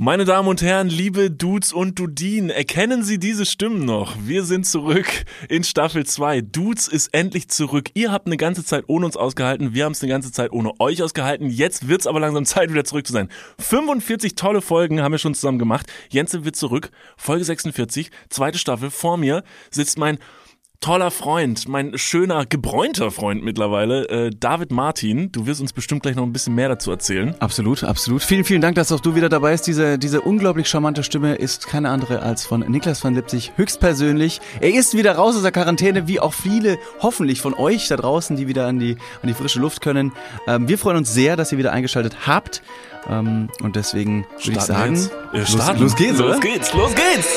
Meine Damen und Herren, liebe Dudes und Dudinen, erkennen Sie diese Stimmen noch? Wir sind zurück in Staffel 2. Dudes ist endlich zurück. Ihr habt eine ganze Zeit ohne uns ausgehalten, wir haben es eine ganze Zeit ohne euch ausgehalten. Jetzt wird's aber langsam Zeit, wieder zurück zu sein. 45 tolle Folgen haben wir schon zusammen gemacht. Jense wird zurück. Folge 46, zweite Staffel. Vor mir sitzt mein toller Freund, mein schöner, gebräunter Freund mittlerweile, äh, David Martin. Du wirst uns bestimmt gleich noch ein bisschen mehr dazu erzählen. Absolut, absolut. Vielen, vielen Dank, dass auch du wieder dabei bist. Diese, diese unglaublich charmante Stimme ist keine andere als von Niklas van Lipzig höchstpersönlich. Er ist wieder raus aus der Quarantäne, wie auch viele, hoffentlich von euch da draußen, die wieder an die, an die frische Luft können. Ähm, wir freuen uns sehr, dass ihr wieder eingeschaltet habt. Ähm, und deswegen würde ich sagen, Äh, los, starten. los geht's, oder? Los geht's, los geht's!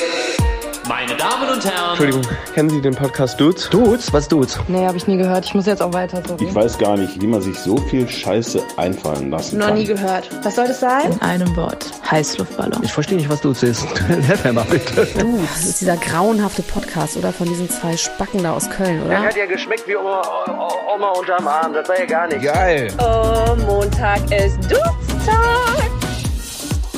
Meine Damen und Herren, Entschuldigung, kennen Sie den Podcast Dudes? Dudes? Was Dudes? Nee, habe ich nie gehört. Ich muss jetzt auch weiter. Sorry. Ich weiß gar nicht, wie man sich so viel Scheiße einfallen lassen Noch kann. nie gehört. Was soll das sein? In einem Wort. Heißluftballon. Ich verstehe nicht, was Dudes ist. Helf mir mal bitte. Du, das ist dieser grauenhafte Podcast, oder? Von diesen zwei Spacken da aus Köln, oder? hat ja geschmeckt wie Oma, Oma unterm Arm. Das war ja gar nicht. Geil. Oh, Montag ist Dutztag.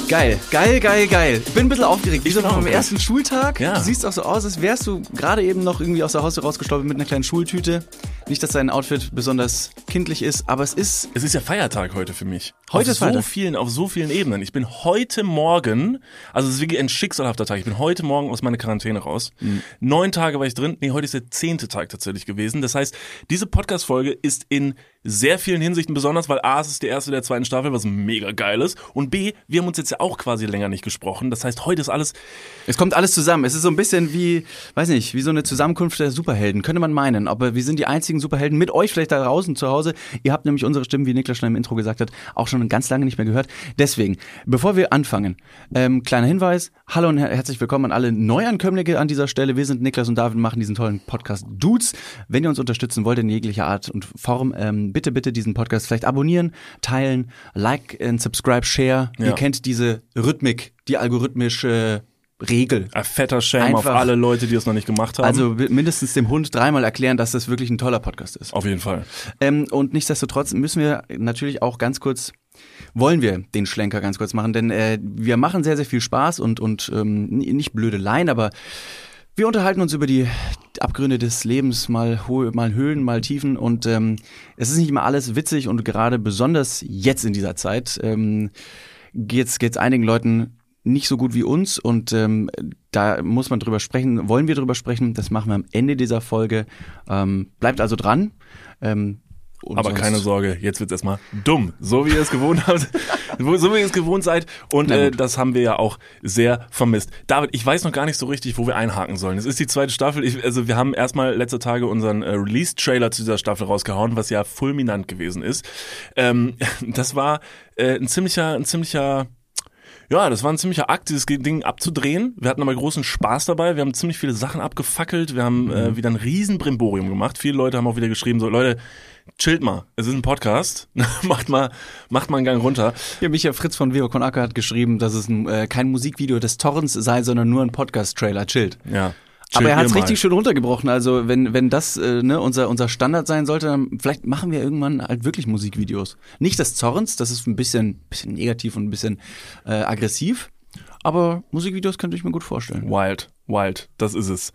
Geil, geil, geil, geil. Ich bin ein bisschen aufgeregt. So bin vom aufgeregt. ersten Schultag. Ja. Du siehst auch so aus, als wärst du gerade eben noch irgendwie aus der Haustür rausgestolpert mit einer kleinen Schultüte. Nicht, dass dein Outfit besonders kindlich ist, aber es ist Es ist ja Feiertag heute für mich. Heute auf ist so Feiertag. vielen, auf so vielen Ebenen. Ich bin heute Morgen, also es ist wirklich ein schicksalhafter Tag. Ich bin heute Morgen aus meiner Quarantäne raus. Mhm. Neun Tage war ich drin. Nee, heute ist der zehnte Tag tatsächlich gewesen. Das heißt, diese Podcast-Folge ist in sehr vielen Hinsichten besonders, weil A, es ist die erste der zweiten Staffel, was mega geil ist. Und B, wir haben uns jetzt ja auch quasi länger nicht gesprochen. Das heißt, heute ist alles, Es kommt alles zusammen. Es ist so ein bisschen wie, weiß nicht, wie so eine Zusammenkunft der Superhelden, könnte man meinen. Aber wir sind die einzigen Superhelden mit euch vielleicht da draußen zu Hause. Ihr habt nämlich unsere Stimmen, wie Niklas schon im Intro gesagt hat, auch schon ganz lange nicht mehr gehört. Deswegen, bevor wir anfangen, ähm, kleiner Hinweis. Hallo und her herzlich willkommen an alle Neuankömmlinge an dieser Stelle. Wir sind Niklas und David, machen diesen tollen Podcast Dudes. Wenn ihr uns unterstützen wollt in jeglicher Art und Form, ähm, bitte, bitte diesen Podcast vielleicht abonnieren, teilen, like and subscribe, share. Ja. Ihr kennt diese Rhythmik, die algorithmische Regel. ein fetter Shame auf Einfach- alle Leute, die es noch nicht gemacht haben. Also mindestens dem Hund dreimal erklären, dass das wirklich ein toller Podcast ist. auf jeden Fall. Ähm, und nichtsdestotrotz müssen wir natürlich auch ganz kurz, wollen wir den Schlenker ganz kurz machen, denn äh, wir machen sehr, sehr viel Spaß und, und ähm, nicht blöde Laien, aber wir unterhalten uns über die Abgründe des Lebens, mal, Ho mal Höhen, mal Tiefen und ähm, es ist nicht immer alles witzig und gerade besonders jetzt in dieser Zeit ähm, geht's geht's einigen Leuten nicht so gut wie uns und ähm, da muss man drüber sprechen, wollen wir drüber sprechen, das machen wir am Ende dieser Folge. Ähm, bleibt also dran. Ähm, und Aber keine Sorge, jetzt wird's erstmal dumm, so wie ihr es gewohnt habt, so wie ihr es gewohnt seid. Und äh, das haben wir ja auch sehr vermisst. David, ich weiß noch gar nicht so richtig, wo wir einhaken sollen. Es ist die zweite Staffel. Ich, also wir haben erstmal letzte Tage unseren äh, Release-Trailer zu dieser Staffel rausgehauen, was ja fulminant gewesen ist. Ähm, das war äh, ein ziemlicher, ein ziemlicher ja, das war ein ziemlicher Akt, dieses Ding abzudrehen. Wir hatten aber großen Spaß dabei. Wir haben ziemlich viele Sachen abgefackelt. Wir haben äh, wieder ein riesen Brimborium gemacht. Viele Leute haben auch wieder geschrieben, so Leute, chillt mal. Es ist ein Podcast. macht mal, macht mal einen Gang runter. Ja, Michael Fritz von Viva Con Acker hat geschrieben, dass es ein, äh, kein Musikvideo des Torrents sei, sondern nur ein Podcast-Trailer. Chillt. Ja. Aber er hat es richtig schön runtergebrochen. Also wenn, wenn das äh, ne, unser, unser Standard sein sollte, dann vielleicht machen wir irgendwann halt wirklich Musikvideos. Nicht des Zorns, das ist ein bisschen, bisschen negativ und ein bisschen äh, aggressiv. Aber Musikvideos könnte ich mir gut vorstellen. Wild, wild, das ist es.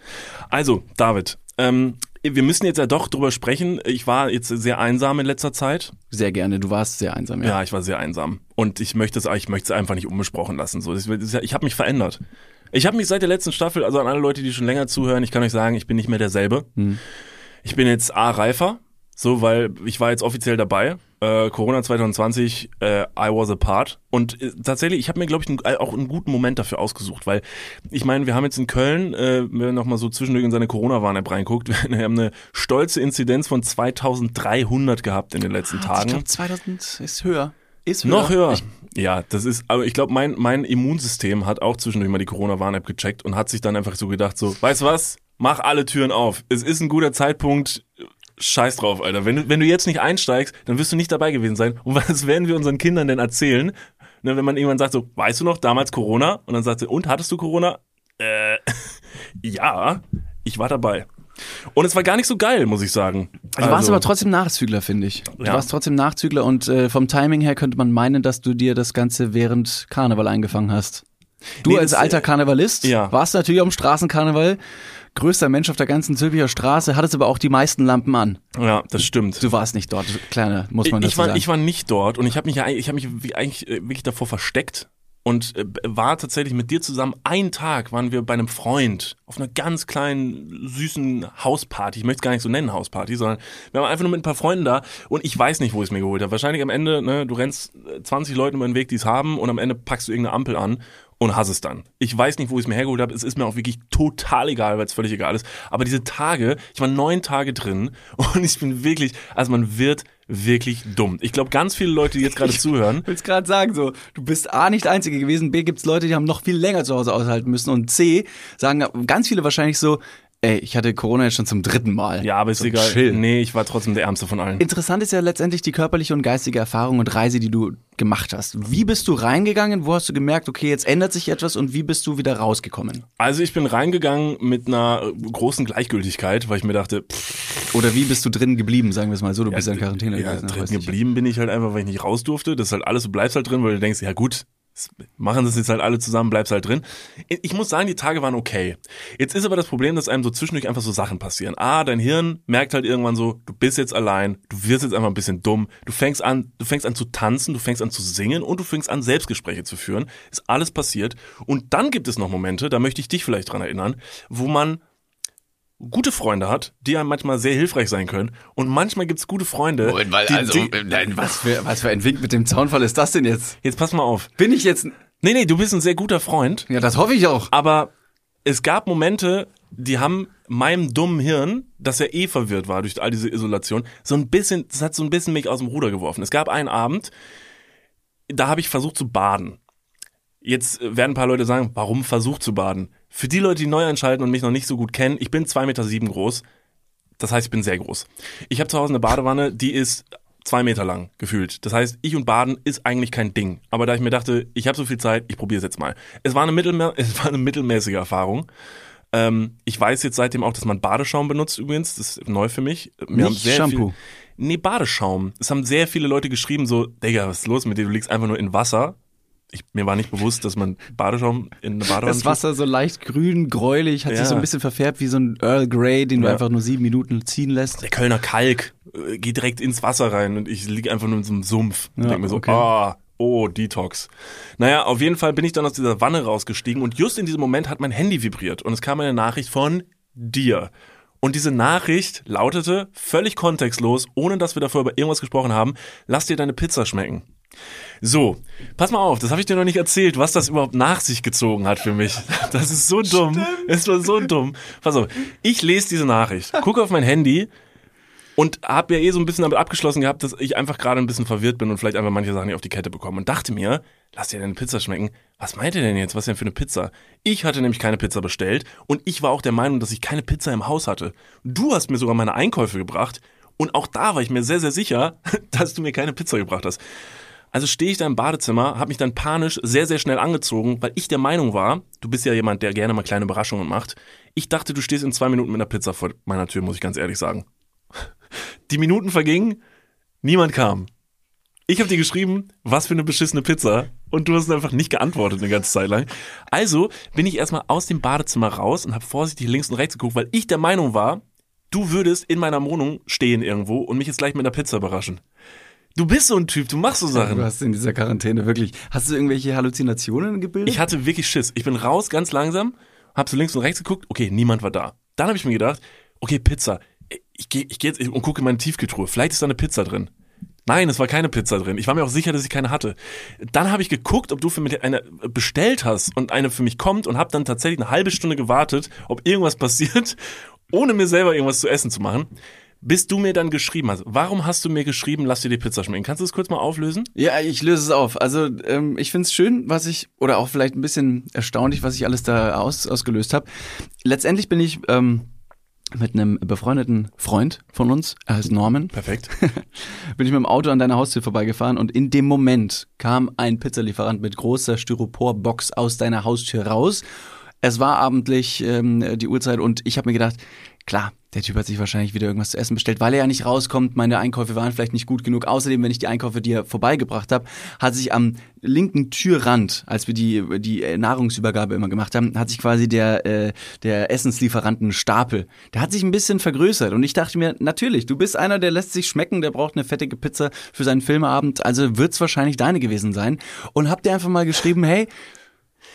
Also, David, ähm, wir müssen jetzt ja doch drüber sprechen. Ich war jetzt sehr einsam in letzter Zeit. Sehr gerne. Du warst sehr einsam, Ja, ja. ich war sehr einsam. Und ich möchte es, ich möchte es einfach nicht unbesprochen lassen. So, das ich habe mich verändert. Ich habe mich seit der letzten Staffel, also an alle Leute, die schon länger zuhören, ich kann euch sagen, ich bin nicht mehr derselbe. Ich bin jetzt A reifer, so weil ich war jetzt offiziell dabei. Äh, Corona 2020, äh, I was a part. Und äh, tatsächlich, ich habe mir, glaube ich, einen, auch einen guten Moment dafür ausgesucht, weil ich meine, wir haben jetzt in Köln, äh, wenn noch mal so zwischendurch in seine Corona-Warn-App reinguckt, wir haben eine stolze Inzidenz von 2300 gehabt in den letzten Tagen. Ah, Ich glaube 2000 ist höher. Ist höher. Noch höher. Ich, ja, das ist, aber ich glaube, mein, mein Immunsystem hat auch zwischendurch mal die Corona-Warn-App gecheckt und hat sich dann einfach so gedacht, so, weißt du was? Mach alle Türen auf. Es ist ein guter Zeitpunkt. Scheiß drauf, Alter. Wenn du, wenn du jetzt nicht einsteigst, dann wirst du nicht dabei gewesen sein. Und was werden wir unseren Kindern denn erzählen? Ne, wenn man irgendwann sagt so, weißt du noch, damals Corona? Und dann sagt sie, und, hattest du Corona? Äh, ja, ich war dabei. Und es war gar nicht so geil, muss ich sagen. Du warst aber trotzdem Nachzügler, finde ich. Du Ja. warst trotzdem Nachzügler und äh, vom Timing her könnte man meinen, dass du dir das Ganze während Karneval eingefangen hast. Du Nee, als das, alter äh, Karnevalist ja. warst natürlich am Straßenkarneval, größter Mensch auf der ganzen Zülpicher Straße, hattest aber auch die meisten Lampen an. Ja, das stimmt. Du warst nicht dort, kleiner, muss man ich, dazu ich, war, sagen. ich war nicht dort und ich habe mich ja ich habe mich eigentlich äh, wirklich davor versteckt und äh, war tatsächlich mit dir zusammen. Einen Tag waren wir bei einem Freund auf einer ganz kleinen süßen Hausparty. Ich möchte es gar nicht so nennen Hausparty, sondern wir waren einfach nur mit ein paar Freunden da und ich weiß nicht, wo ich es mir geholt habe. Wahrscheinlich am Ende, ne, du rennst äh, 20 Leuten über den Weg, die es haben und am Ende packst du irgendeine Ampel an und hast es dann. Ich weiß nicht, wo ich es mir hergeholt habe. Es ist mir auch wirklich total egal, weil es völlig egal ist. Aber diese Tage, ich war neun Tage drin und ich bin wirklich, also man wird wirklich dumm. Ich glaube, ganz viele Leute, die jetzt gerade zuhören, Ich will gerade sagen, so, du bist A nicht der Einzige gewesen, B gibt's Leute, die haben noch viel länger zu Hause aushalten müssen und C sagen ganz viele wahrscheinlich so, ey, ich hatte Corona jetzt schon zum dritten Mal. ja, aber ist so, egal. Chill. Nee, ich war trotzdem der Ärmste von allen. Interessant ist ja letztendlich die körperliche und geistige Erfahrung und Reise, die du gemacht hast. Wie bist du reingegangen? Wo hast du gemerkt, okay, jetzt ändert sich etwas und wie bist du wieder rausgekommen? Also ich bin reingegangen mit einer großen Gleichgültigkeit, weil ich mir dachte, pff, Oder wie bist du drin geblieben, sagen wir es mal so, du bist ja in ja, Quarantäne ja, gewesen. drin weiß ich. geblieben bin ich halt einfach, weil ich nicht raus durfte. Das ist halt alles, du bleibst halt drin, weil du denkst, ja gut, machen das jetzt halt alle zusammen, bleibst halt drin. Ich muss sagen, die Tage waren okay. Jetzt ist aber das Problem, dass einem so zwischendurch einfach so Sachen passieren. Ah, dein Hirn merkt halt irgendwann so, du bist jetzt allein, du wirst jetzt einfach ein bisschen dumm, du fängst an, du fängst an zu tanzen, du fängst an zu singen und du fängst an, Selbstgespräche zu führen. Ist alles passiert. Und dann gibt es noch Momente, da möchte ich dich vielleicht dran erinnern, wo man gute Freunde hat, die einem manchmal sehr hilfreich sein können. Und manchmal gibt's gute Freunde. Moment, weil, die, also, die, nein, was für, was für ein Wink mit dem Zaunfall ist das denn jetzt? jetzt pass mal auf. Bin ich jetzt, Nee, nee, du bist ein sehr guter Freund, ja, das hoffe ich auch. aber es gab Momente, die haben meinem dummen Hirn, das ja eh verwirrt war durch all diese Isolation, so ein bisschen, das hat so ein bisschen mich aus dem Ruder geworfen. Es gab einen Abend, da habe ich versucht zu baden. Jetzt werden ein paar Leute sagen, warum versucht zu baden? Für die Leute, die neu einschalten und mich noch nicht so gut kennen, ich bin zwei Meter sieben groß. Das heißt, ich bin sehr groß. Ich habe zu Hause eine Badewanne, die ist zwei Meter lang gefühlt. Das heißt, ich und Baden ist eigentlich kein Ding. Aber da ich mir dachte, ich habe so viel Zeit, ich probiere es jetzt mal. Es war eine, es war eine mittelmäßige Erfahrung. Ähm, ich weiß jetzt seitdem auch, dass man Badeschaum benutzt übrigens. Das ist neu für mich. Mir Nicht Shampoo. Viel, nee, Badeschaum. Es haben sehr viele Leute geschrieben so, Digga, was ist los mit dir? Du liegst einfach nur in Wasser. Ich, mir war nicht bewusst, dass man Badeschaum in eine Badewanne Das Wasser so leicht grün, gräulich, hat Ja. sich so ein bisschen verfärbt wie so ein Earl Grey, den du Ja. einfach nur sieben Minuten ziehen lässt. der Kölner Kalk äh, geht direkt ins Wasser rein und ich lieg einfach nur in so einem Sumpf. Und Ja, denk mir so, okay. ah, oh, Detox. Naja, auf jeden Fall bin ich dann aus dieser Wanne rausgestiegen und just in diesem Moment hat mein Handy vibriert und es kam eine Nachricht von dir. Und diese Nachricht lautete, völlig kontextlos, ohne dass wir davor über irgendwas gesprochen haben, lass dir deine Pizza schmecken. So, pass mal auf, das habe ich dir noch nicht erzählt, was das überhaupt nach sich gezogen hat für mich. Das ist so dumm. Es war so dumm. Pass auf, ich lese diese Nachricht, gucke auf mein Handy und habe ja eh so ein bisschen damit abgeschlossen gehabt, dass ich einfach gerade ein bisschen verwirrt bin und vielleicht einfach manche Sachen nicht auf die Kette bekomme und dachte mir, lass dir deine Pizza schmecken. Was meint ihr denn jetzt? Was denn für eine Pizza? Ich hatte nämlich keine Pizza bestellt und ich war auch der Meinung, dass ich keine Pizza im Haus hatte. Du hast mir sogar meine Einkäufe gebracht und auch da war ich mir sehr, sehr sicher, dass du mir keine Pizza gebracht hast. Also stehe ich da im Badezimmer, habe mich dann panisch sehr, sehr schnell angezogen, weil ich der Meinung war, du bist ja jemand, der gerne mal kleine Überraschungen macht. Ich dachte, du stehst in zwei Minuten mit einer Pizza vor meiner Tür, muss ich ganz ehrlich sagen. Die Minuten vergingen, niemand kam. Ich habe dir geschrieben, was für eine beschissene Pizza. Und du hast einfach nicht geantwortet eine ganze Zeit lang. Also bin ich erstmal aus dem Badezimmer raus und habe vorsichtig links und rechts geguckt, weil ich der Meinung war, du würdest in meiner Wohnung stehen irgendwo und mich jetzt gleich mit einer Pizza überraschen. Du bist so ein Typ, du machst so Du Sachen. hast in dieser Quarantäne wirklich. Hast du irgendwelche Halluzinationen gebildet? Ich hatte wirklich Schiss. Ich bin raus, ganz langsam, hab so links und rechts geguckt, okay, niemand war da. Dann habe ich mir gedacht, okay, Pizza. Ich gehe ich geh jetzt und gucke in meine Tiefkühltruhe. Vielleicht ist da eine Pizza drin. Nein, es war keine Pizza drin. Ich war mir auch sicher, dass ich keine hatte. Dann habe ich geguckt, ob du für mich eine bestellt hast und eine für mich kommt und habe dann tatsächlich eine halbe Stunde gewartet, ob irgendwas passiert, ohne mir selber irgendwas zu essen zu machen. Bis du mir dann geschrieben hast. Warum hast du mir geschrieben, lass dir die Pizza schmecken? Kannst du das kurz mal auflösen? Ja, ich löse es auf. Also ähm, ich find's schön, was ich, oder auch vielleicht ein bisschen erstaunlich, was ich alles da aus, ausgelöst habe. Letztendlich bin ich ähm, mit einem befreundeten Freund von uns, er heißt Norman, Perfekt. bin ich mit dem Auto an deiner Haustür vorbeigefahren und in dem Moment kam ein Pizzalieferant mit großer Styroporbox aus deiner Haustür raus. Es war abendlich ähm, die Uhrzeit und ich habe mir gedacht, klar, Der Typ hat sich wahrscheinlich wieder irgendwas zu essen bestellt, weil er ja nicht rauskommt. Meine Einkäufe waren vielleicht nicht gut genug. Außerdem, wenn ich die Einkäufe dir vorbeigebracht habe, hat sich am linken Türrand, als wir die, die äh, Nahrungsübergabe immer gemacht haben, hat sich quasi der, äh, der Essenslieferantenstapel, der hat sich ein bisschen vergrößert. Und ich dachte mir, natürlich, du bist einer, der lässt sich schmecken, der braucht eine fettige Pizza für seinen Filmeabend, also wird's wahrscheinlich deine gewesen sein. Und hab dir einfach mal geschrieben, hey,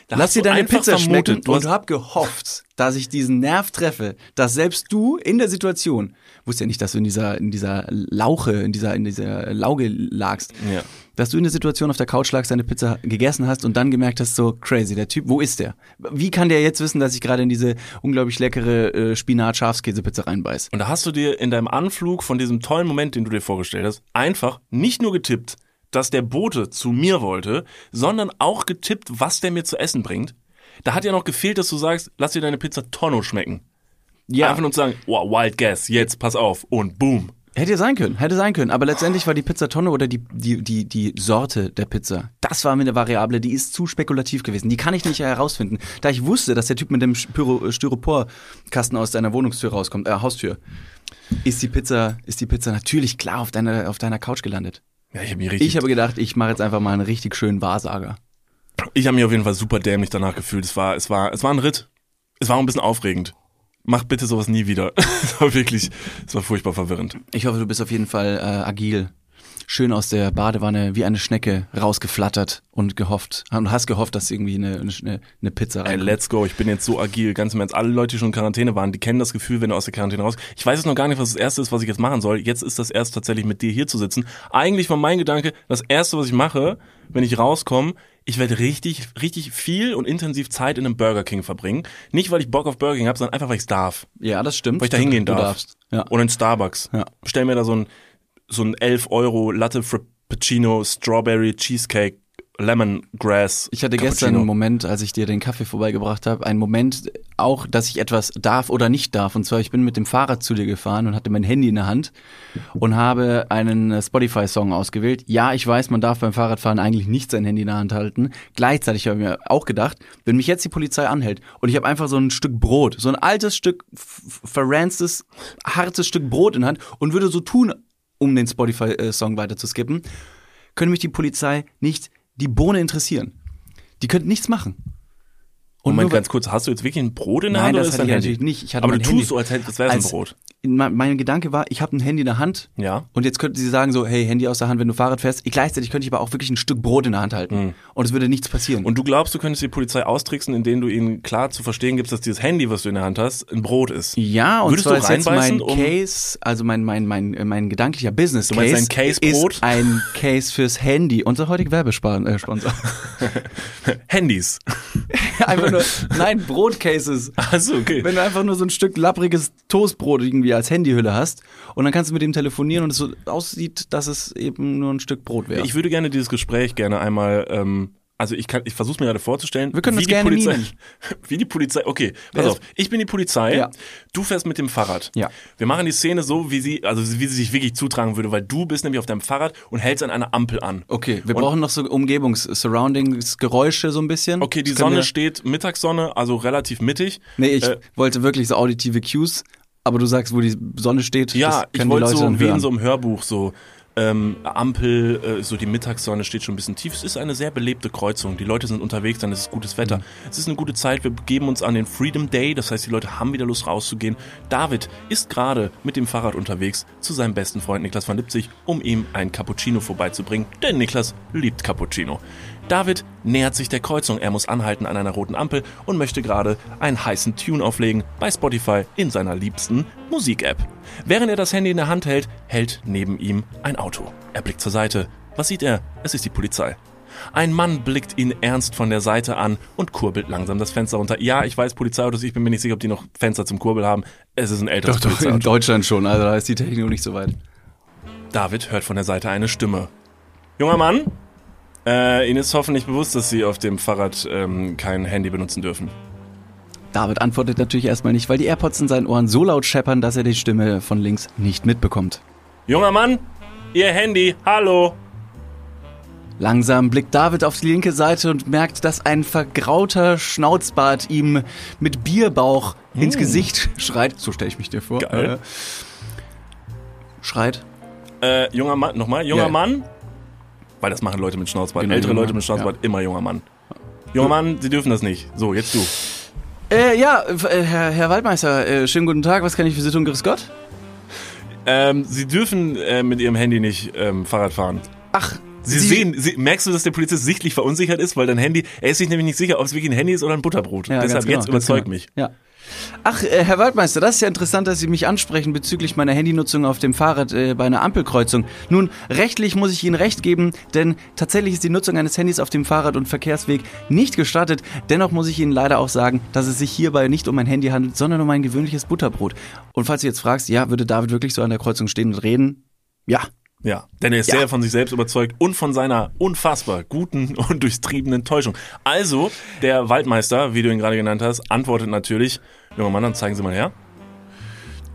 Da Lass dir deine Pizza schmecken du hast- und hab gehofft, dass ich diesen Nerv treffe, dass selbst du in der Situation, wusste ja nicht, dass du in dieser, in dieser Lauche, in dieser, in dieser Lauge lagst, Ja. dass du in der Situation auf der Couch lagst, deine Pizza gegessen hast und dann gemerkt hast, so crazy, der Typ, wo ist der? Wie kann der jetzt wissen, dass ich gerade in diese unglaublich leckere äh, Spinat-Schafskäse-Pizza reinbeiß? Und da hast du dir in deinem Anflug von diesem tollen Moment, den du dir vorgestellt hast, einfach nicht nur getippt, dass der Bote zu mir wollte, sondern auch getippt, was der mir zu essen bringt. Da hat ja noch gefehlt, dass du sagst, lass dir deine Pizza Tonno schmecken. Ja, Einfach nur zu sagen, wow, wild guess, jetzt pass auf und boom. Hätte ja sein können, hätte sein können. Aber letztendlich war die Pizzatonne oder die, die, die, die Sorte der Pizza, das war mir eine Variable, die ist zu spekulativ gewesen. Die kann ich nicht herausfinden. Da ich wusste, dass der Typ mit dem Styro- Styroporkasten aus deiner Wohnungstür rauskommt, äh, Haustür, ist die Pizza, ist die Pizza natürlich klar auf deiner, auf deiner Couch gelandet. Ja, ich habe mich richtig, Ich habe gedacht, ich mache jetzt einfach mal einen richtig schönen Wahrsager. ich habe mich auf jeden Fall super dämlich danach gefühlt. Es war, es war, es war ein Ritt. Es war auch ein bisschen aufregend. Mach bitte sowas nie wieder. Es war wirklich, es war furchtbar verwirrend. Ich hoffe, du bist auf jeden Fall äh, agil. Schön aus der Badewanne wie eine Schnecke rausgeflattert und gehofft. Und hast gehofft, dass irgendwie eine, eine, eine Pizza Ey, reinkommt. let's go. Ich bin jetzt so agil. Ganz im Ernst. Alle Leute, die schon in Quarantäne waren, die kennen das Gefühl, wenn du aus der Quarantäne raus. Ich weiß jetzt noch gar nicht, was das erste ist, was ich jetzt machen soll. Jetzt ist das erst tatsächlich mit dir hier zu sitzen. Eigentlich war mein Gedanke, das erste, was ich mache, wenn ich rauskomme, ich werde richtig, richtig viel und intensiv Zeit in einem Burger King verbringen. Nicht, weil ich Bock auf Burger King habe, sondern einfach, weil ich darf. Ja, das stimmt. Weil ich da hingehen darf. darfst. Ja. Oder in Starbucks. Ja. Stell mir da so ein, so ein 11 Euro Latte Frappuccino Strawberry Cheesecake Lemongrass. Ich hatte gestern einen Moment, als ich dir den Kaffee vorbeigebracht habe, einen Moment auch, dass ich etwas darf oder nicht darf. Und zwar, ich bin mit dem Fahrrad zu dir gefahren und hatte mein Handy in der Hand und habe einen äh, Spotify-Song ausgewählt. Ja, ich weiß, man darf beim Fahrradfahren eigentlich nicht sein Handy in der Hand halten. Gleichzeitig habe ich mir auch gedacht, wenn mich jetzt die Polizei anhält und ich habe einfach so ein Stück Brot, so ein altes Stück, verranstes, hartes Stück Brot in der Hand und würde so tun, um den Spotify-Song weiter zu skippen, könnte mich die Polizei nicht die Bohne interessieren. Die könnten nichts machen. Und Moment, ganz kurz, hast du jetzt wirklich ein Brot in der Nein, Hand das oder ist hatte ich natürlich nicht. Ich hatte Aber du Handy. tust so, als wäre es ein Brot. Mein, mein Gedanke war, ich habe ein Handy in der Hand Ja. und jetzt könnten sie sagen so, hey, Handy aus der Hand, wenn du Fahrrad fährst. Ich, gleichzeitig könnte ich aber auch wirklich ein Stück Brot in der Hand halten und es würde nichts passieren. Und du glaubst, du könntest die Polizei austricksen, indem du ihnen klar zu verstehen gibst, dass dieses Handy, was du in der Hand hast, ein Brot ist. ja, und Würdest zwar du ist mein um- Case, also mein, mein, mein, äh, mein gedanklicher Business Du meinst Case ein Case-Brot? ist ein Case fürs Handy. Unser heutiger Werbesponsor. Äh. Handys. einfach nur, nein, Brotcases. Achso, okay. Wenn du einfach nur so ein Stück lappriges Toastbrot irgendwie als Handyhülle hast und dann kannst du mit dem telefonieren und es so aussieht, dass es eben nur ein Stück Brot wäre. Ich würde gerne dieses Gespräch gerne einmal, ähm, also ich kann, ich versuche mir gerade vorzustellen, Wir können wie das die gerne Polizei, mimen. wie die Polizei, okay, pass auf, ich bin die Polizei, Ja. du fährst mit dem Fahrrad. Ja. Wir machen die Szene so, wie sie, also wie sie sich wirklich zutragen würde, weil du bist nämlich auf deinem Fahrrad und hältst an einer Ampel an. okay, wir Und- brauchen noch so Umgebungs-Surroundings-Geräusche so ein bisschen. Okay, die Sonne steht, Mittagssonne, also relativ mittig. Nee, ich Äh, wollte wirklich so auditive Cues, aber du sagst, wo die Sonne steht, Ja, das ich können die wollte so wie in so einem Hörbuch so ähm, Ampel, äh, so die Mittagssonne steht schon ein bisschen tief. Es ist eine sehr belebte Kreuzung. Die Leute sind unterwegs, dann ist es gutes Wetter. Mhm. Es ist eine gute Zeit. Wir begeben uns an den Freedom Day. Das heißt, die Leute haben wieder Lust rauszugehen. David ist gerade mit dem Fahrrad unterwegs zu seinem besten Freund Niklas van Lipzig, um ihm ein Cappuccino vorbeizubringen. Denn Niklas liebt Cappuccino. David nähert sich der Kreuzung. Er muss anhalten an einer roten Ampel und möchte gerade einen heißen Tune auflegen bei Spotify in seiner liebsten Musik-App. Während er das Handy in der Hand hält, hält neben ihm ein Auto. Er blickt zur Seite. Was sieht er? Es ist die Polizei. Ein Mann blickt ihn ernst von der Seite an und kurbelt langsam das Fenster runter. Ja, ich weiß, Polizeiautos, ich bin mir nicht sicher, ob die noch Fenster zum Kurbel haben. Es ist ein älteres Doch, doch, in. Deutschland schon, also da ist die Technik noch nicht so weit. David hört von der Seite eine Stimme. Junger Mann, äh, Ihnen ist hoffentlich bewusst, dass Sie auf dem Fahrrad ähm, kein Handy benutzen dürfen. David antwortet natürlich erstmal nicht, weil die AirPods in seinen Ohren so laut scheppern, dass er die Stimme von links nicht mitbekommt. Junger Mann, Ihr Handy, hallo. Langsam blickt David auf die linke Seite und merkt, dass ein vergrauter Schnauzbart ihm mit Bierbauch ins Gesicht schreit. So stelle ich mich dir vor. Geil. Äh, schreit. Äh, junger Mann, nochmal, junger Ja. Mann. Weil das machen Leute mit Schnauzbart. Genau, Ältere Leute mit Schnauzbart, immer junger Mann. Junger Mann, sie dürfen das nicht. So, jetzt du. Äh, ja, äh, Herr, Herr Waldmeister, äh, schönen guten Tag. Was kann ich für Sie tun? Grüß Gott. Ähm, sie dürfen äh, mit ihrem Handy nicht ähm, Fahrrad fahren. Ach, Sie, sehen, sie, merkst du, dass der Polizist sichtlich verunsichert ist, weil dein Handy, er ist sich nämlich nicht sicher, ob es wirklich ein Handy ist oder ein Butterbrot. Ja, Deshalb genau, jetzt ganz überzeug genau. mich. Ja. Ach, äh, Herr Waldmeister, das ist ja interessant, dass Sie mich ansprechen bezüglich meiner Handynutzung auf dem Fahrrad äh, bei einer Ampelkreuzung. Nun, rechtlich muss ich Ihnen recht geben, denn tatsächlich ist die Nutzung eines Handys auf dem Fahrrad- und Verkehrsweg nicht gestattet. Dennoch muss ich Ihnen leider auch sagen, dass es sich hierbei nicht um ein Handy handelt, sondern um ein gewöhnliches Butterbrot. Und falls du jetzt fragst, ja, würde David wirklich so an der Kreuzung stehen und reden? Ja. Ja, denn er ist Ja. sehr von sich selbst überzeugt und von seiner unfassbar guten und durchtriebenen Täuschung. Also, der Waldmeister, wie du ihn gerade genannt hast, antwortet natürlich, junger Mann, dann zeigen Sie mal her.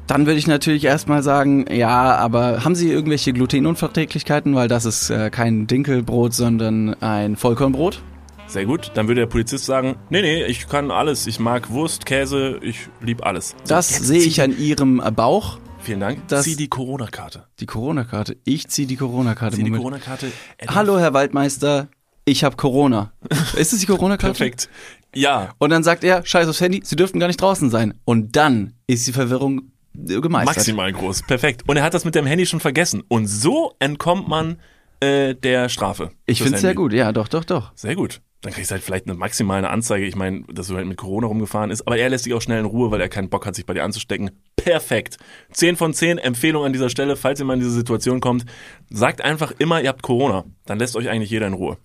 Dann würde ich natürlich erstmal sagen, ja, aber haben Sie irgendwelche Glutenunverträglichkeiten? Weil das ist äh, kein Dinkelbrot, sondern ein Vollkornbrot. Sehr gut. Dann würde der Polizist sagen, nee, nee, ich kann alles. Ich mag Wurst, Käse, ich lieb alles. So, Das sehe ich an Ihrem Bauch. Vielen Dank. Das- Zieh die Corona-Karte. Die Corona-Karte. Ich ziehe die Corona-Karte. Zieh die. Corona-Karte. Hallo, Herr Waldmeister. Ich habe Corona. Ist es die Corona-Karte? Perfekt. Ja, Und dann sagt er, scheiß aufs Handy, Sie dürften gar nicht draußen sein. Und dann ist die Verwirrung äh, gemeistert. maximal groß. Perfekt. Und er hat das mit dem Handy schon vergessen. Und so entkommt man äh, der Strafe. Ich finde es sehr gut. Ja, doch, doch, doch. Sehr gut. Dann kriegst du halt vielleicht eine maximale Anzeige. Ich meine, dass du halt mit Corona rumgefahren ist. Aber er lässt dich auch schnell in Ruhe, weil er keinen Bock hat, sich bei dir anzustecken. Perfekt. 10 von 10 Empfehlung an dieser Stelle, falls ihr mal in diese Situation kommt. Sagt einfach immer, ihr habt Corona. Dann lässt euch eigentlich jeder in Ruhe.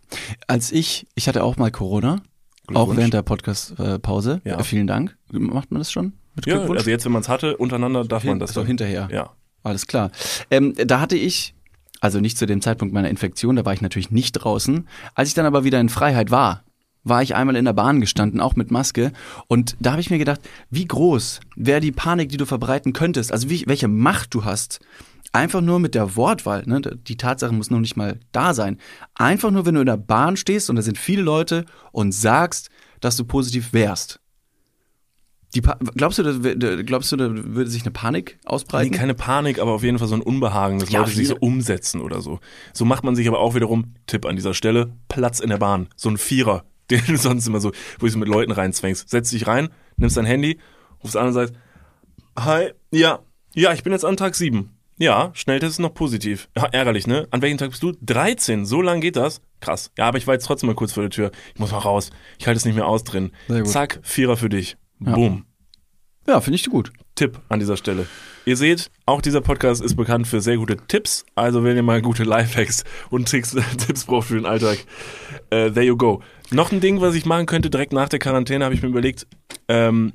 Als ich, ich hatte auch mal Corona. Auch während der Podcast-Pause. Ja. Äh, vielen Dank. Macht man das schon? Mit Ja, also jetzt, wenn man es hatte, untereinander darf man das so dann. hinterher. Ja. Alles klar. Ähm, da hatte ich, also nicht zu dem Zeitpunkt meiner Infektion, da war ich natürlich nicht draußen. Als ich dann aber wieder in Freiheit war, war ich einmal in der Bahn gestanden, auch mit Maske. Und da habe ich mir gedacht, wie groß wäre die Panik, die du verbreiten könntest? Also wie, welche Macht du hast. Einfach nur mit der Wortwahl, ne? die Tatsache muss noch nicht mal da sein. Einfach nur, wenn du in der Bahn stehst und da sind viele Leute und sagst, dass du positiv wärst. Die pa glaubst du, da, glaubst du, da würde sich eine Panik Nee, ausbreiten? keine Panik, aber auf jeden Fall so ein Unbehagen, dass Ja, Leute sich so umsetzen oder so. So macht man sich aber auch wiederum, Tipp an dieser Stelle, Platz in der Bahn. So ein Vierer, den du sonst immer so, wo du so mit Leuten reinzwängst. Setz dich rein, nimmst dein Handy, rufst an und sagst, hi, ja, ja, ich bin jetzt an Tag sieben. Ja, Schnelltest ist noch positiv. Ja, ärgerlich, ne? An welchem Tag bist du? 13. So lang geht das? Krass. Ja, aber ich war jetzt trotzdem mal kurz vor der Tür. Ich muss mal raus. Ich halte es nicht mehr aus drin. Zack, Vierer für dich. Boom. Ja, finde ich gut. Tipp an dieser Stelle. Ihr seht, auch dieser Podcast ist bekannt für sehr gute Tipps. Also wenn ihr mal gute Lifehacks und Tricks, Tipps braucht für den Alltag, äh, there you go. Noch ein Ding, was ich machen könnte direkt nach der Quarantäne, habe ich mir überlegt. Ähm,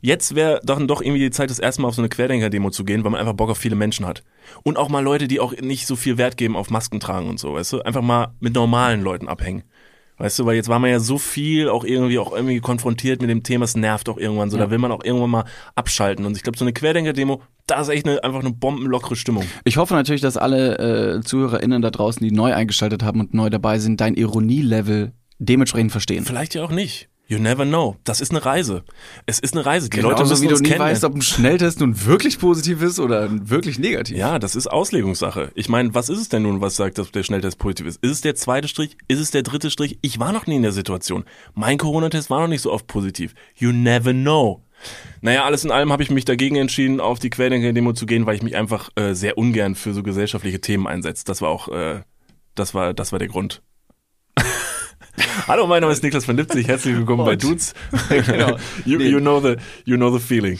jetzt wäre doch, doch irgendwie die Zeit, das erste Mal auf so eine Querdenker-Demo zu gehen, weil man einfach Bock auf viele Menschen hat. Und auch mal Leute, die auch nicht so viel Wert geben auf Masken tragen und so, weißt du? Einfach mal mit normalen Leuten abhängen. Weißt du, weil jetzt war man ja so viel auch irgendwie auch irgendwie konfrontiert mit dem Thema, es nervt auch irgendwann so, da will man auch irgendwann mal abschalten. Und ich glaube, so eine Querdenker-Demo, da ist echt eine, einfach eine bombenlockere Stimmung. Ich hoffe natürlich, dass alle äh, ZuhörerInnen da draußen, die neu eingeschaltet haben und neu dabei sind, dein Ironie-Level dementsprechend verstehen. Vielleicht ja auch nicht. You never know. Das ist eine Reise. Es ist eine Reise. Die Genauso Leute müssen wie du nie weißt, ob ein Schnelltest nun wirklich positiv ist oder wirklich negativ. Ja, das ist Auslegungssache. Ich meine, was ist es denn nun, was sagt, dass der Schnelltest positiv ist? Ist es der zweite Strich? Ist es der dritte Strich? Ich war noch nie in der Situation. Mein Corona-Test war noch nicht so oft positiv. You never know. Naja, alles in allem habe ich mich dagegen entschieden, auf die Querdenker-Demo zu gehen, weil ich mich einfach äh, sehr ungern für so gesellschaftliche Themen einsetze. Das war auch, äh, das war, das war der Grund. Hallo, mein Name ist Niklas von Lipzig. Herzlich willkommen bei Dudes. Genau. you, you know the, you know the feeling.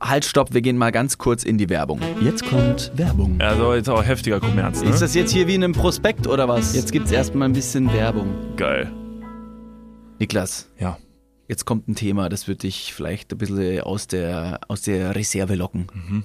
Halt, stopp, wir gehen mal ganz kurz in die Werbung. Jetzt kommt Werbung. Also jetzt auch heftiger Kommerz, ne? Ist das jetzt hier wie in einem Prospekt oder was? Jetzt gibt's erstmal ein bisschen Werbung. geil? Niklas, Ja. jetzt kommt ein Thema, das wird dich vielleicht ein bisschen aus der, aus der Reserve locken. Mhm.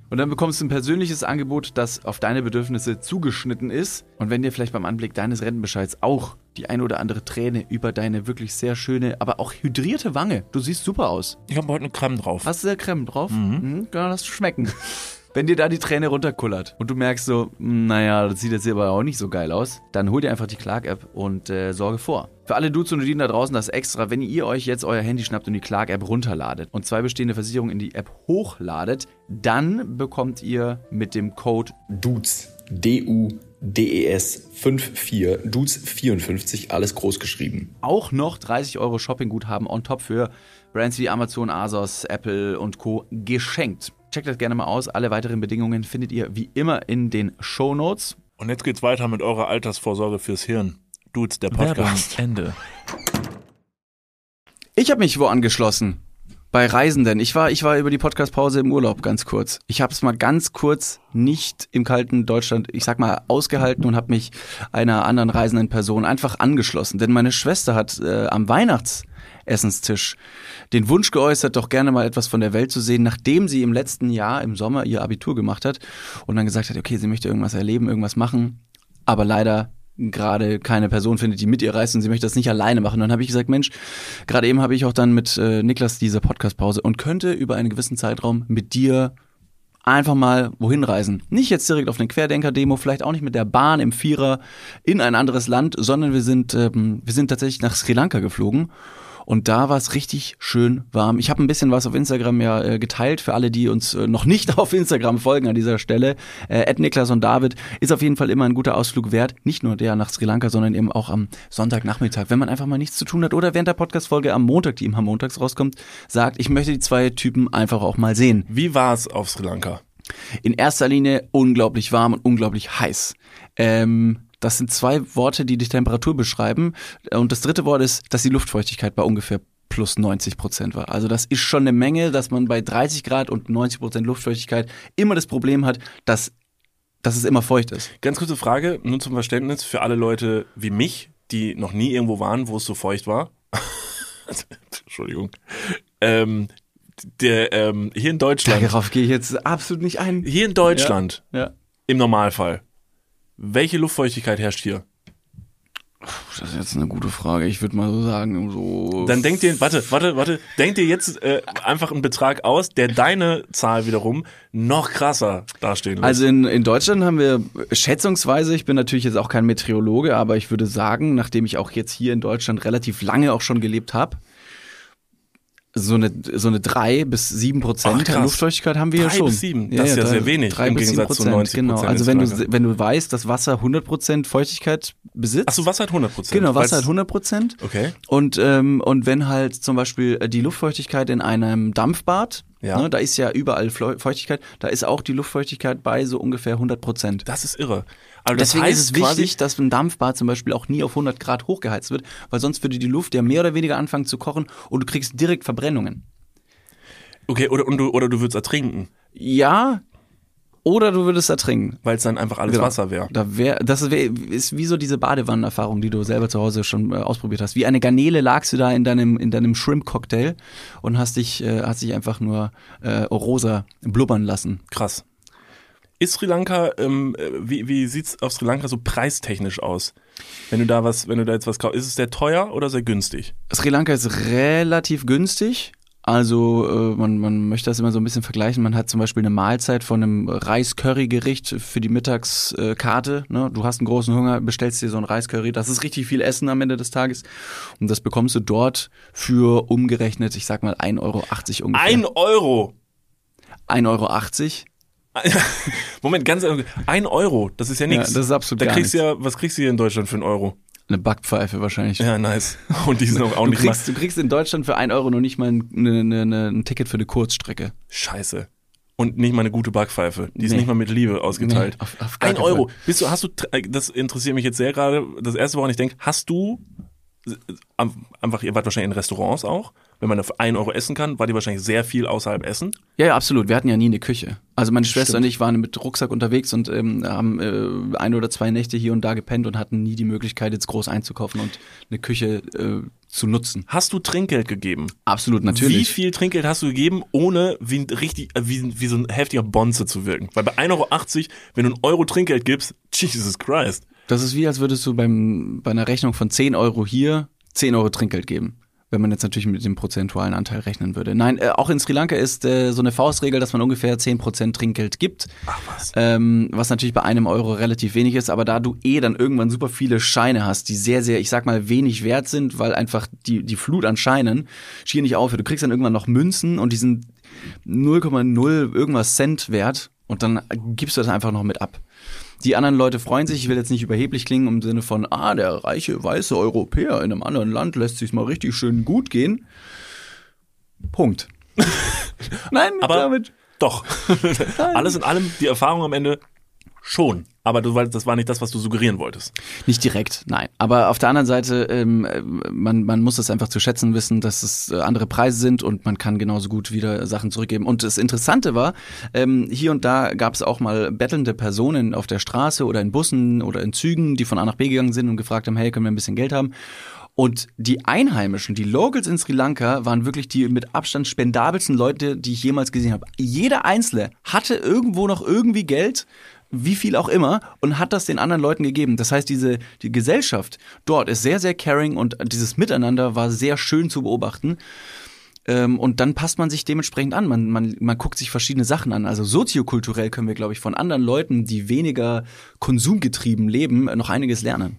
Und dann bekommst du ein persönliches Angebot, das auf deine Bedürfnisse zugeschnitten ist. Und wenn dir vielleicht beim Anblick deines Rentenbescheids auch die ein oder andere Träne über deine wirklich sehr schöne, aber auch hydrierte Wange, du siehst super aus. Ich habe heute eine Creme drauf. Hast du da Creme drauf? Mhm. Kann das schmecken. Wenn dir da die Träne runterkullert und du merkst so, "Hm, naja, das sieht jetzt aber auch nicht so geil aus, dann hol dir einfach die Clark-App und äh, sorge vor. Für alle Dudes und Dudinen da draußen das extra, wenn ihr euch jetzt euer Handy schnappt und die Clark-App runterladet und zwei bestehende Versicherungen in die App hochladet, dann bekommt ihr mit dem Code Dudes, D-U-D-E-S 54, Dudes 54, alles groß geschrieben. auch noch 30 Euro Shoppingguthaben on top für Brands wie Amazon, Asos, Apple und Co. geschenkt. Checkt das gerne mal aus. Alle weiteren Bedingungen findet ihr wie immer in den Show Notes. Und jetzt geht's weiter mit eurer Altersvorsorge fürs Hirn. Dudes, der Podcast. Ende. Ich habe mich wo angeschlossen. Bei Reisenden. Ich war, ich war über die Podcastpause im Urlaub ganz kurz. Ich habe es mal ganz kurz nicht im kalten Deutschland, ich sag mal, ausgehalten und habe mich einer anderen reisenden Person einfach angeschlossen. Denn meine Schwester hat äh, am Weihnachtsessenstisch den Wunsch geäußert, doch gerne mal etwas von der Welt zu sehen, nachdem sie im letzten Jahr im Sommer ihr Abitur gemacht hat und dann gesagt hat, okay, sie möchte irgendwas erleben, irgendwas machen, aber leider gerade keine Person findet, die mit ihr reist und sie möchte das nicht alleine machen. Dann habe ich gesagt, Mensch, gerade eben habe ich auch dann mit äh, Niklas diese Podcast-Pause und könnte über einen gewissen Zeitraum mit dir einfach mal wohin reisen. Nicht jetzt direkt auf eine Querdenker-Demo, vielleicht auch nicht mit der Bahn im Vierer in ein anderes Land, sondern wir sind, ähm, wir sind tatsächlich nach Sri Lanka geflogen. Und da war es richtig schön warm. Ich habe ein bisschen was auf Instagram ja äh, geteilt für alle, die uns äh, noch nicht auf Instagram folgen an dieser Stelle. Äh, Niklas und David ist auf jeden Fall immer ein guter Ausflug wert. Nicht nur der nach Sri Lanka, sondern eben auch am Sonntagnachmittag, wenn man einfach mal nichts zu tun hat oder während der Podcast-Folge am Montag, die immer montags rauskommt, sagt, ich möchte die zwei Typen einfach auch mal sehen. Wie war's auf Sri Lanka? In erster Linie unglaublich warm und unglaublich heiß. Ähm, das sind zwei Worte, die die Temperatur beschreiben. Und das dritte Wort ist, dass die Luftfeuchtigkeit bei ungefähr plus 90 Prozent war. Also das ist schon eine Menge, dass man bei 30 Grad und 90 Prozent Luftfeuchtigkeit immer das Problem hat, dass, dass es immer feucht ist. Ganz kurze Frage, nur zum Verständnis für alle Leute wie mich, die noch nie irgendwo waren, wo es so feucht war. Entschuldigung. Ähm, der, ähm, hier in Deutschland. Darauf gehe ich jetzt absolut nicht ein. Hier in Deutschland, Ja. im Normalfall. Welche Luftfeuchtigkeit herrscht hier? Das ist jetzt eine gute Frage. Ich würde mal so sagen, so. Dann denkt ihr, warte, warte, warte, denkt ihr jetzt äh, einfach einen Betrag aus, der deine Zahl wiederum noch krasser dastehen lässt. Also in, in Deutschland haben wir schätzungsweise, ich bin natürlich jetzt auch kein Meteorologe, aber ich würde sagen, nachdem ich auch jetzt hier in Deutschland relativ lange auch schon gelebt habe, So eine, so eine drei bis sieben Ach, Prozent krass. Luftfeuchtigkeit haben wir ja schon. bis sieben, das ist ja drei- sehr wenig drei im bis Gegensatz zu Prozent, 90 Genau, also wenn du, wenn du weißt, dass Wasser 100 Prozent Feuchtigkeit besitzt. Achso, Wasser hat 100 Prozent. Genau, Wasser hat 100 Prozent. Okay. Und, ähm, und wenn halt zum Beispiel äh, die Luftfeuchtigkeit in einem Dampfbad, Ja. ne, da ist ja überall Feuchtigkeit, da ist auch die Luftfeuchtigkeit bei so ungefähr 100 Prozent. Das ist irre. Also das Deswegen heißt ist es quasi, wichtig, dass ein Dampfbad zum Beispiel auch nie auf 100 Grad hochgeheizt wird, weil sonst würde die Luft ja mehr oder weniger anfangen zu kochen und du kriegst direkt Verbrennungen. Okay, oder, und du, oder du würdest ertrinken, Ja, oder du würdest ertrinken. weil es dann einfach alles Genau. Wasser wäre. Da wär, das wär, ist wie so diese Badewannenerfahrung, die du selber zu Hause schon äh, ausprobiert hast. Wie eine Garnele lagst du da in deinem, in deinem Shrimp-Cocktail und hast dich, äh, hast dich einfach nur äh, rosa blubbern lassen. Krass. Ist Sri Lanka, ähm, äh, wie, wie sieht's auf Sri Lanka so preistechnisch aus? Wenn du da was, wenn du da jetzt was kaufst, ist es sehr teuer oder sehr günstig? Sri Lanka ist relativ günstig. Also äh, man, man möchte das immer so ein bisschen vergleichen. Man hat zum Beispiel eine Mahlzeit von einem Reis-Curry-Gericht für die Mittagskarte. Ne? Du hast einen großen Hunger, bestellst dir so ein Reis-Curry. Das ist richtig viel Essen am Ende des Tages. Und das bekommst du dort für umgerechnet, ich sag mal 1,80 Euro ungefähr. Ein Euro! 1,80 Euro. Moment, ganz ehrlich, ein Euro, das ist ja nichts. Ja, das ist absolut Da gar kriegst du nichts. ja, was kriegst du hier in Deutschland für einen Euro? Eine Backpfeife wahrscheinlich. Ja, nice. Und die sind auch, auch du, nicht mal. kriegst, du kriegst in Deutschland für 1 Euro noch nicht mal ein, eine, eine, ein Ticket für eine Kurzstrecke. Scheiße. Und nicht mal eine gute Backpfeife. Die ist Nee. nicht mal mit Liebe ausgeteilt. Nee, auf- auf Ein Euro. Fall. Bist du, hast du, äh, das interessiert mich jetzt sehr gerade. Das erste, woran ich denke, hast du äh, am- einfach, ihr wart wahrscheinlich in Restaurants auch. Wenn man auf 1 Euro essen kann, war die wahrscheinlich sehr viel außerhalb essen. Ja, ja, absolut. Wir hatten ja nie eine Küche. Also meine Schwester Stimmt. und ich waren mit Rucksack unterwegs und ähm, haben äh, ein oder zwei Nächte hier und da gepennt und hatten nie die Möglichkeit, jetzt groß einzukaufen und eine Küche äh, zu nutzen. Hast du Trinkgeld gegeben? Absolut, natürlich. Wie viel Trinkgeld hast du gegeben, ohne wie ein richtig, äh, wie, wie so ein heftiger Bonze zu wirken? Weil bei 1,80 Euro, wenn du einen Euro Trinkgeld gibst, Jesus Christ. Das ist wie, als würdest du beim, bei einer Rechnung von 10 Euro hier 10 Euro Trinkgeld geben. Wenn man jetzt natürlich mit dem prozentualen Anteil rechnen würde. Nein, äh, auch in Sri Lanka ist äh, so eine Faustregel, dass man ungefähr 10% Trinkgeld gibt. Ach was. Ähm, was natürlich bei einem Euro relativ wenig ist, aber da du eh dann irgendwann super viele Scheine hast, die sehr, sehr, ich sag mal, wenig wert sind, weil einfach die, die Flut an Scheinen schier nicht aufhört. Du kriegst dann irgendwann noch Münzen und die sind 0,0 irgendwas Cent wert und dann gibst du das einfach noch mit ab. Die anderen Leute freuen sich, ich will jetzt nicht überheblich klingen im Sinne von, ah, der reiche weiße Europäer in einem anderen Land lässt sich's mal richtig schön gut gehen. Punkt. Nein, Aber damit. doch. Alles in allem, die Erfahrung am Ende schon. Aber du, das war nicht das, was du suggerieren wolltest. Nicht direkt, nein. Aber auf der anderen Seite, ähm, äh, man, man muss es einfach zu schätzen wissen, dass es äh, andere Preise sind und man kann genauso gut wieder Sachen zurückgeben. Und das Interessante war, ähm, hier und da gab es auch mal bettelnde Personen auf der Straße oder in Bussen oder in Zügen, die von A nach B gegangen sind und gefragt haben, hey, können wir ein bisschen Geld haben? Und die Einheimischen, die Locals in Sri Lanka, waren wirklich die mit Abstand spendabelsten Leute, die ich jemals gesehen habe. Jeder Einzelne hatte irgendwo noch irgendwie Geld, wie viel auch immer, und hat das den anderen Leuten gegeben. Das heißt, diese die Gesellschaft dort ist sehr, sehr caring und dieses Miteinander war sehr schön zu beobachten. Ähm, und dann passt man sich dementsprechend an. Man, man, man guckt sich verschiedene Sachen an. Also soziokulturell können wir, glaube ich, von anderen Leuten, die weniger konsumgetrieben leben, noch einiges lernen.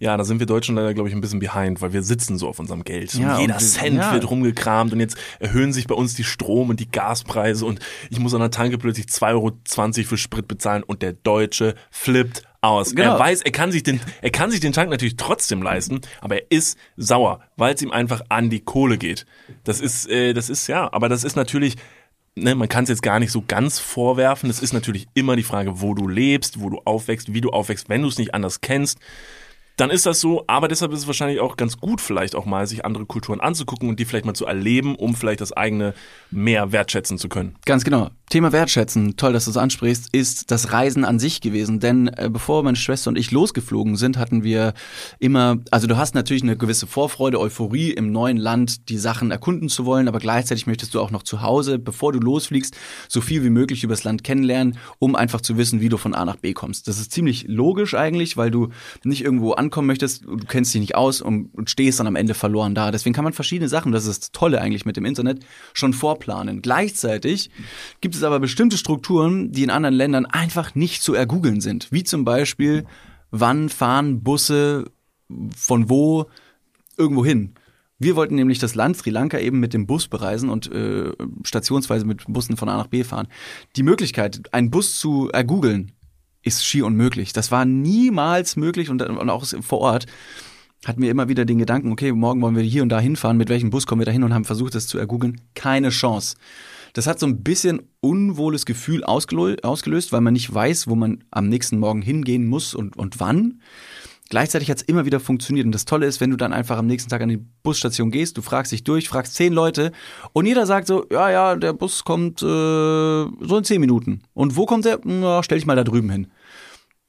Ja, da sind wir Deutschen leider, glaube ich, ein bisschen behind, weil wir sitzen so auf unserem Geld. Ja, und jeder und wir- Cent ja. wird rumgekramt und jetzt erhöhen sich bei uns die Strom- und die Gaspreise und ich muss an der Tanke plötzlich 2,20 Euro für Sprit bezahlen und der Deutsche flippt aus. Genau. Er weiß, er kann sich den, er kann sich den Tank natürlich trotzdem leisten, aber er ist sauer, weil es ihm einfach an die Kohle geht. Das ist, äh, das ist ja, aber das ist natürlich, ne, man kann es jetzt gar nicht so ganz vorwerfen. Es ist natürlich immer die Frage, wo du lebst, wo du aufwächst, wie du aufwächst, wenn du es nicht anders kennst dann ist das so, aber deshalb ist es wahrscheinlich auch ganz gut, vielleicht auch mal sich andere Kulturen anzugucken und die vielleicht mal zu erleben, um vielleicht das eigene mehr wertschätzen zu können. Ganz genau. Thema Wertschätzen, toll, dass du es ansprichst, ist das Reisen an sich gewesen. Denn äh, bevor meine Schwester und ich losgeflogen sind, hatten wir immer, also du hast natürlich eine gewisse Vorfreude, Euphorie im neuen Land, die Sachen erkunden zu wollen, aber gleichzeitig möchtest du auch noch zu Hause, bevor du losfliegst, so viel wie möglich über das Land kennenlernen, um einfach zu wissen, wie du von A nach B kommst. Das ist ziemlich logisch eigentlich, weil du nicht irgendwo ankommen möchtest, du kennst dich nicht aus und, und stehst dann am Ende verloren da. Deswegen kann man verschiedene Sachen, das ist das Tolle eigentlich mit dem Internet, schon vorplanen. Gleichzeitig gibt es aber bestimmte Strukturen, die in anderen Ländern einfach nicht zu ergoogeln sind. Wie zum Beispiel, wann fahren Busse von wo irgendwo hin? Wir wollten nämlich das Land Sri Lanka eben mit dem Bus bereisen und äh, stationsweise mit Bussen von A nach B fahren. Die Möglichkeit, einen Bus zu ergoogeln, ist schier unmöglich. Das war niemals möglich und, und auch vor Ort hatten wir immer wieder den Gedanken, okay, morgen wollen wir hier und da hinfahren, mit welchem Bus kommen wir da hin und haben versucht, das zu ergoogeln. Keine Chance. Das hat so ein bisschen unwohles Gefühl ausgelöst, weil man nicht weiß, wo man am nächsten Morgen hingehen muss und, und wann. Gleichzeitig hat es immer wieder funktioniert. Und das Tolle ist, wenn du dann einfach am nächsten Tag an die Busstation gehst, du fragst dich durch, fragst zehn Leute und jeder sagt so, ja, ja, der Bus kommt äh, so in zehn Minuten. Und wo kommt der? Na, stell dich mal da drüben hin.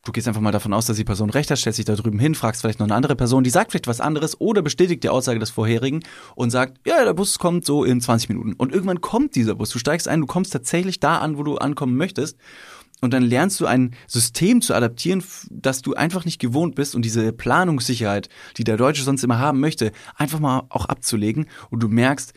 Du gehst einfach mal davon aus, dass die Person recht hat, stellst dich da drüben hin, fragst vielleicht noch eine andere Person, die sagt vielleicht was anderes oder bestätigt die Aussage des vorherigen und sagt, ja, der Bus kommt so in 20 Minuten. Und irgendwann kommt dieser Bus. Du steigst ein, du kommst tatsächlich da an, wo du ankommen möchtest. Und dann lernst du ein System zu adaptieren, das du einfach nicht gewohnt bist und diese Planungssicherheit, die der Deutsche sonst immer haben möchte, einfach mal auch abzulegen und du merkst,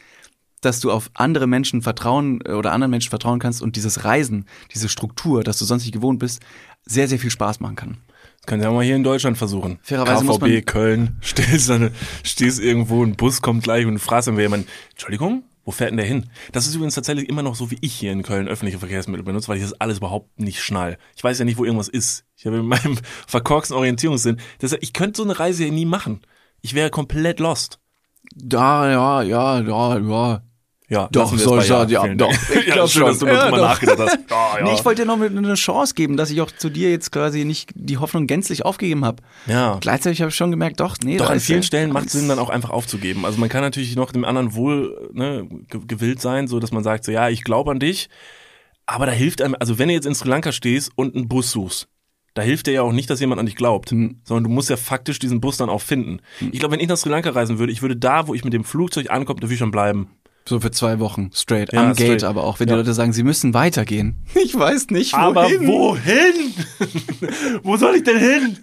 dass du auf andere Menschen vertrauen äh, oder anderen Menschen vertrauen kannst und dieses Reisen, diese Struktur, dass du sonst nicht gewohnt bist, sehr, sehr viel Spaß machen kann. Das können Sie ja mal hier in Deutschland versuchen. Fairerweise KVB, Köln, stehst, dann, stehst irgendwo, ein Bus kommt gleich und fragst dann jemand, Entschuldigung, wo fährt denn der hin? Das ist übrigens tatsächlich immer noch so, wie ich hier in Köln öffentliche Verkehrsmittel benutze, weil ich das alles überhaupt nicht schnall. Ich weiß ja nicht, wo irgendwas ist. Ich habe in meinem verkorksten Orientierungssinn, deshalb, ich könnte so eine Reise hier nie machen. Ich wäre komplett lost. Da, ja, ja, ja, ja. Ja, Doch, soll ich ja. sagen, ja, doch. Ich ja, schön, schon. dass du Ja, drüber doch. nachgedacht hast. Ja, ja. Nee, ich wollte dir noch eine Chance geben, dass ich auch zu dir jetzt quasi nicht die Hoffnung gänzlich aufgegeben habe. ja. Gleichzeitig habe ich schon gemerkt, doch, nee. Doch an vielen Stellen macht es Sinn, dann auch einfach aufzugeben. Also man kann natürlich noch dem anderen wohl ne, ge- gewillt sein, so dass man sagt, so ja, ich glaube an dich, aber da hilft einem, also wenn du jetzt in Sri Lanka stehst und einen Bus suchst, da hilft dir ja auch nicht, dass jemand an dich glaubt, Hm. sondern du musst ja faktisch diesen Bus dann auch finden. Ich glaube, wenn ich nach Sri Lanka reisen würde, ich würde da, wo ich mit dem Flugzeug ankomme, da würde ich schon bleiben. So für zwei Wochen straight. Ja, am Gate straight. aber auch, wenn Ja. die Leute sagen, sie müssen weitergehen. Ich weiß nicht, wohin. Aber wohin? wo soll ich denn hin?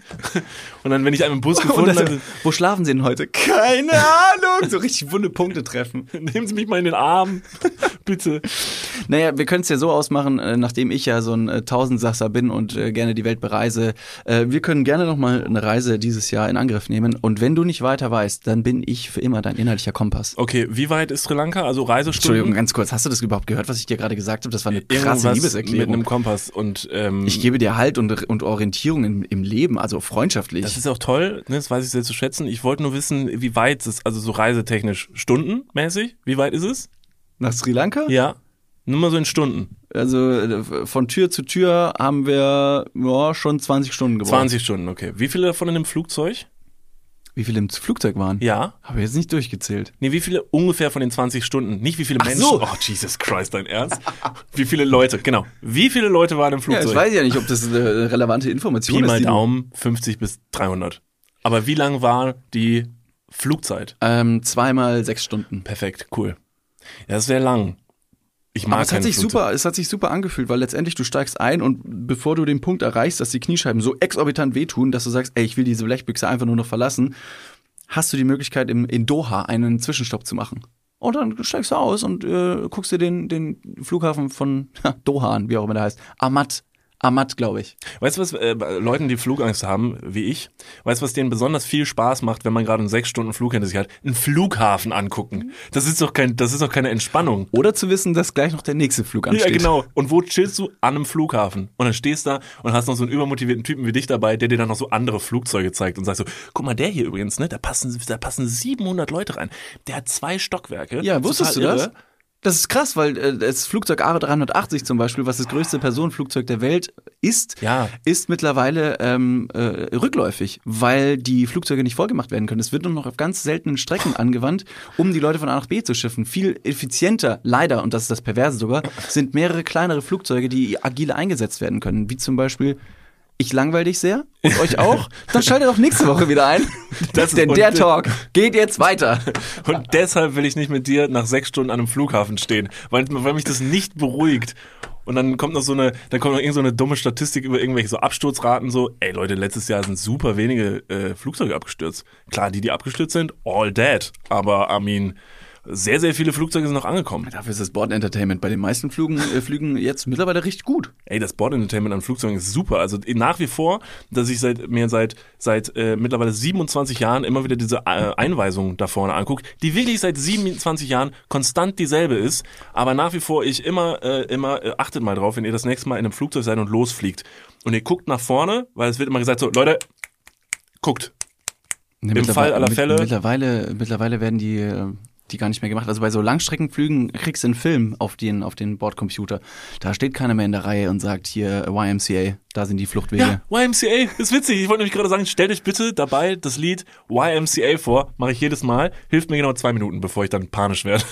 Und dann, wenn ich einen im Bus Und gefunden habe, wo schlafen sie denn heute? Keine Ahnung. So richtig wunde Punkte treffen. nehmen Sie mich mal in den Arm, bitte. Naja, wir können es ja so ausmachen, äh, nachdem ich ja so ein äh, Tausendsasser bin und äh, gerne die Welt bereise. Wir können gerne nochmal eine Reise dieses Jahr in Angriff nehmen. Und wenn du nicht weiter weißt, dann bin ich für immer dein innerlicher Kompass. Okay, wie weit ist Sri Lanka? Also Reisestunden? Entschuldigung, ganz kurz. Hast du das überhaupt gehört, was ich dir gerade gesagt habe? Das war eine krasse Irgendwas mit Liebeserklärung. einem Kompass und ähm, ich gebe dir Halt und, und Orientierung im, im Leben, also freundschaftlich. das ist auch toll, ne, das weiß ich sehr zu schätzen. Ich wollte nur wissen, wie weit es ist, also so reisetechnisch, stundenmäßig, wie weit ist es? Nach Sri Lanka? Ja, nur mal so in Stunden. Also äh, von Tür zu Tür haben wir ja, schon 20 Stunden gebraucht. 20 Stunden, okay. Wie viele davon in dem Flugzeug? Wie viele im Flugzeug waren? Ja. Habe ich jetzt nicht durchgezählt. Nee, wie viele ungefähr von den 20 Stunden? Nicht wie viele Ach Menschen. so. Oh, Jesus Christ, dein Ernst? wie viele Leute, genau. Wie viele Leute waren im Ja, Flugzeug? ich weiß ja nicht, ob das eine relevante Information Pi ist. mal die du- Daumen, 50 bis 300. Aber wie lang war die Flugzeit? Ähm, zweimal sechs Stunden. Perfekt, cool. Ja, das ist sehr lang. Ich mag Aber es hat sich Flugzeug. super, es hat sich super angefühlt, weil letztendlich du steigst ein und bevor du den Punkt erreichst, dass die Kniescheiben so exorbitant wehtun, dass du sagst, ey, ich will diese Blechbüchse einfach nur noch verlassen, hast du die Möglichkeit im, in Doha einen Zwischenstopp zu machen. Und dann steigst du aus und äh, guckst dir den, den Flughafen von ja, Doha an, wie auch immer der heißt. Ahmad. Ahmad, glaube ich. Weißt du, was äh, Leuten, die Flugangst haben, wie ich, weißt du, was denen besonders viel Spaß macht, wenn man gerade einen sechs Stunden Flug hinter sich hat? Einen Flughafen angucken. Das ist doch kein, das ist doch keine Entspannung. Oder zu wissen, dass gleich noch der nächste Flug ansteht. Ja, genau. Und wo chillst du? An einem Flughafen. Und dann stehst da und hast noch so einen übermotivierten Typen wie dich dabei, der dir dann noch so andere Flugzeuge zeigt und sagt so, guck mal, der hier übrigens, ne, da passen, da passen 700 Leute rein. Der hat zwei Stockwerke. Ja, wusstest du das? irre. Das ist krass, weil äh, das Flugzeug A380 zum Beispiel, was das größte Personenflugzeug der Welt ist, Ja. ist mittlerweile ähm, äh, rückläufig, weil die Flugzeuge nicht vollgemacht werden können. Es wird nur noch auf ganz seltenen Strecken angewandt, um die Leute von A nach B zu schiffen. Viel effizienter, leider, und das ist das Perverse sogar, sind mehrere kleinere Flugzeuge, die agil eingesetzt werden können, wie zum Beispiel ich langweil dich sehr und euch auch. Dann schaltet doch nächste Woche wieder ein. Das denn der Talk geht jetzt weiter. Und deshalb will ich nicht mit dir nach sechs Stunden an einem Flughafen stehen, weil, weil mich das nicht beruhigt. Und dann kommt noch so eine, dann kommt noch irgend so eine dumme Statistik über irgendwelche so Absturzraten so, ey Leute, letztes Jahr sind super wenige äh, Flugzeuge abgestürzt. Klar, die, die abgestürzt sind, all dead. Aber I mean, Sehr, sehr viele Flugzeuge sind noch angekommen. Dafür ist das Bord-Entertainment bei den meisten Flügen, äh, Flügen jetzt mittlerweile richtig gut. Ey, das Bord-Entertainment an Flugzeugen ist super. Also nach wie vor, dass ich seit mir seit seit äh, mittlerweile 27 Jahren immer wieder diese äh, Einweisung da vorne angucke, die wirklich seit 27 Jahren konstant dieselbe ist, aber nach wie vor ich immer äh, immer äh, achtet mal drauf, wenn ihr das nächste Mal in einem Flugzeug seid und losfliegt und ihr guckt nach vorne, weil es wird immer gesagt so, Leute, guckt. Nee, Im Fall aller Fälle- Mittlerweile, mittlerweile werden die, äh, die gar nicht mehr gemacht. Also bei so Langstreckenflügen kriegst du einen Film auf den, auf den Bordcomputer. Da steht keiner mehr in der Reihe und sagt hier YMCA, da sind die Fluchtwege. Ja, YMCA, ist witzig. Ich wollte nämlich gerade sagen, stellt euch bitte dabei das Lied YMCA vor. Mache ich jedes Mal. Hilft mir genau zwei Minuten, bevor ich dann panisch werde.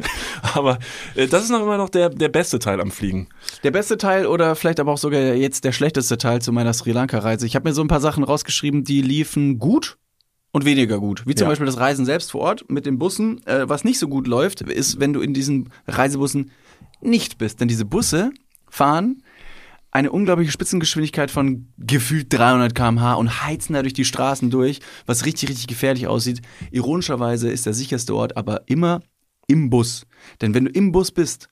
aber äh, das ist noch immer noch der, der beste Teil am Fliegen. Der beste Teil oder vielleicht aber auch sogar jetzt der schlechteste Teil zu meiner Sri Lanka-Reise. Ich habe mir so ein paar Sachen rausgeschrieben, die liefen gut und weniger gut. Wie zum Ja. Beispiel das Reisen selbst vor Ort mit den Bussen. Äh, was nicht so gut läuft, ist, wenn du in diesen Reisebussen nicht bist. Denn diese Busse fahren eine unglaubliche Spitzengeschwindigkeit von gefühlt 300 km/h und heizen da durch die Straßen durch, was richtig, richtig gefährlich aussieht. Ironischerweise ist der sicherste Ort aber immer im Bus. Denn wenn du im Bus bist,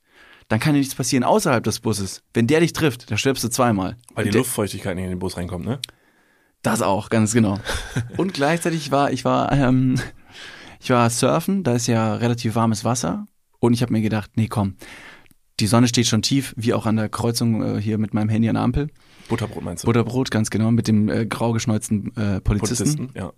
dann kann dir nichts passieren außerhalb des Busses. Wenn der dich trifft, dann stirbst du zweimal. Weil die Luftfeuchtigkeit nicht in den Bus reinkommt, ne? Das auch, ganz genau. Und gleichzeitig war ich war ähm, ich war surfen, da ist ja relativ warmes Wasser und ich habe mir gedacht, nee, komm. Die Sonne steht schon tief, wie auch an der Kreuzung äh, hier mit meinem Handy an der Ampel. Butterbrot meinst du? Butterbrot, ganz genau, mit dem äh, grau geschneuzten äh, Polizisten. Polizisten, ja.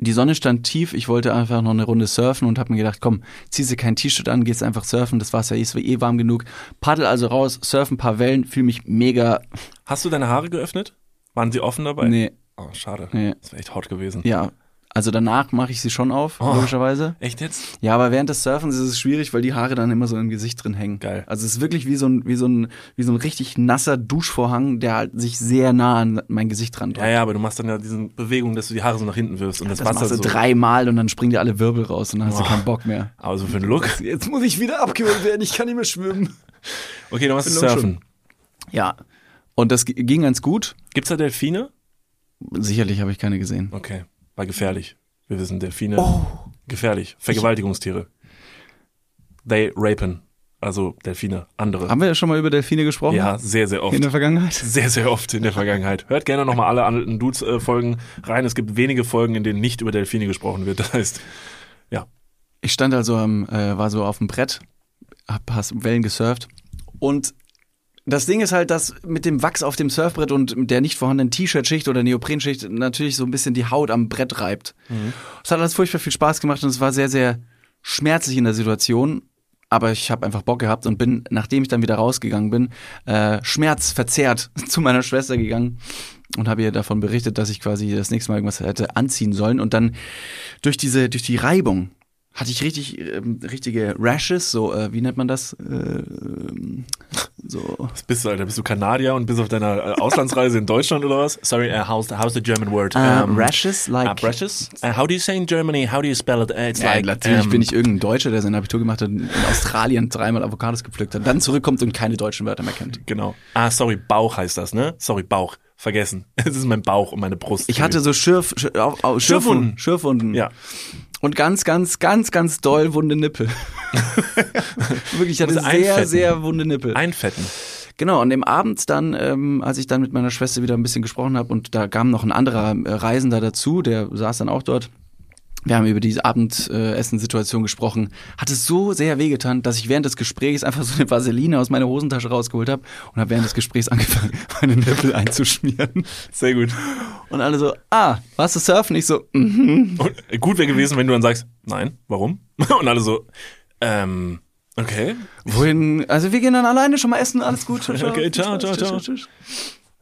Die Sonne stand tief, ich wollte einfach noch eine Runde surfen und habe mir gedacht, komm, ziehst du kein T-Shirt an, gehst einfach surfen, das Wasser ist eh warm genug. Paddel also raus, surf ein paar Wellen, fühle mich mega, Hast du deine Haare geöffnet? Waren sie offen dabei? nee, Oh, schade. Nee. Das wäre echt hot gewesen. ja. Also danach mache ich sie schon auf, Oh. logischerweise. Echt jetzt? Ja, aber während des Surfens ist es schwierig, weil die Haare dann immer so im Gesicht drin hängen. Geil. Also es ist wirklich wie so ein, wie so ein, wie so ein richtig nasser Duschvorhang, der halt sich sehr nah an mein Gesicht dran drückt. Ja, ja, aber du machst dann ja diese Bewegung, dass du die Haare so nach hinten wirfst und das, Das Wasser machst du so. dreimal und dann springen dir alle Wirbel raus und dann hast du Boah. keinen Bock mehr. Aber so für einen Look. Jetzt muss ich wieder abgeholt werden, ich kann nicht mehr schwimmen. Okay, dann machst du Surfen. Ja. Und das ging ganz gut. Gibt's da Delfine? Sicherlich habe ich keine gesehen. Okay, war gefährlich. Wir wissen, Delfine, Oh. gefährlich. Vergewaltigungstiere. They rapen. Also Delfine, andere. Haben wir ja schon mal über Delfine gesprochen? Ja, sehr, sehr oft. In der Vergangenheit? Sehr, sehr oft in der Vergangenheit. Hört gerne nochmal alle alten Dudes-Folgen rein. Es gibt wenige Folgen, in denen nicht über Delfine gesprochen wird. Das heißt, ja. Ich stand also am, äh, war so auf dem Brett, hab Wellen gesurft und das Ding ist halt, dass mit dem Wachs auf dem Surfbrett und der nicht vorhandenen T-Shirt-Schicht oder Neoprenschicht natürlich so ein bisschen die Haut am Brett reibt. Es hat alles furchtbar viel Spaß gemacht und es war sehr, sehr schmerzlich in der Situation. Aber ich habe einfach Bock gehabt und bin, nachdem ich dann wieder rausgegangen bin, äh, schmerzverzerrt zu meiner Schwester gegangen und habe ihr davon berichtet, dass ich quasi das nächste Mal irgendwas hätte anziehen sollen. Und dann durch diese, durch die Reibung hatte ich richtig, ähm, richtige Rashes, so, äh, wie nennt man das? Äh, ähm, so. Was bist du, Alter? Bist du Kanadier und bist auf deiner äh, Auslandsreise in Deutschland oder was? Sorry, uh, how's, the, how's the German word? Äh, Um, rashes, like. uh, brushes? Uh, how do you say in Germany? How do you spell it? Uh, it's Ja, like, natürlich um, bin ich irgendein Deutscher, der sein Abitur gemacht hat, in Australien dreimal Avocados gepflückt hat, dann zurückkommt und keine deutschen Wörter mehr kennt. Genau. Ah, sorry, Bauch heißt das, ne? Sorry, Bauch. Vergessen. Es ist mein Bauch und meine Brust. Ich hatte so Schürf, Schürf, au- au- Schürfwunden. Schürfwunden. Ja. Und ganz, ganz, ganz, ganz doll wunde Nippel. Wirklich, ich hatte sehr, einfetten. sehr wunde Nippel. Einfetten. Genau, und dem Abend dann, ähm, als ich dann mit meiner Schwester wieder ein bisschen gesprochen habe und da kam noch ein anderer äh, Reisender dazu, der saß dann auch dort. Wir haben über diese Abendessensituation gesprochen. Hat es so sehr wehgetan, dass ich während des Gesprächs einfach so eine Vaseline aus meiner Hosentasche rausgeholt habe und habe während des Gesprächs angefangen, meine Nippel einzuschmieren. Sehr gut. Und alle so, ah, warst du surfen? Ich so, mhm. Und äh, gut wäre gewesen, wenn du dann sagst, nein, warum? Und alle so, ähm, okay. Wohin? Also wir gehen dann alleine schon mal essen, alles gut. Ciao, ciao. Okay, ciao, ciao, ciao.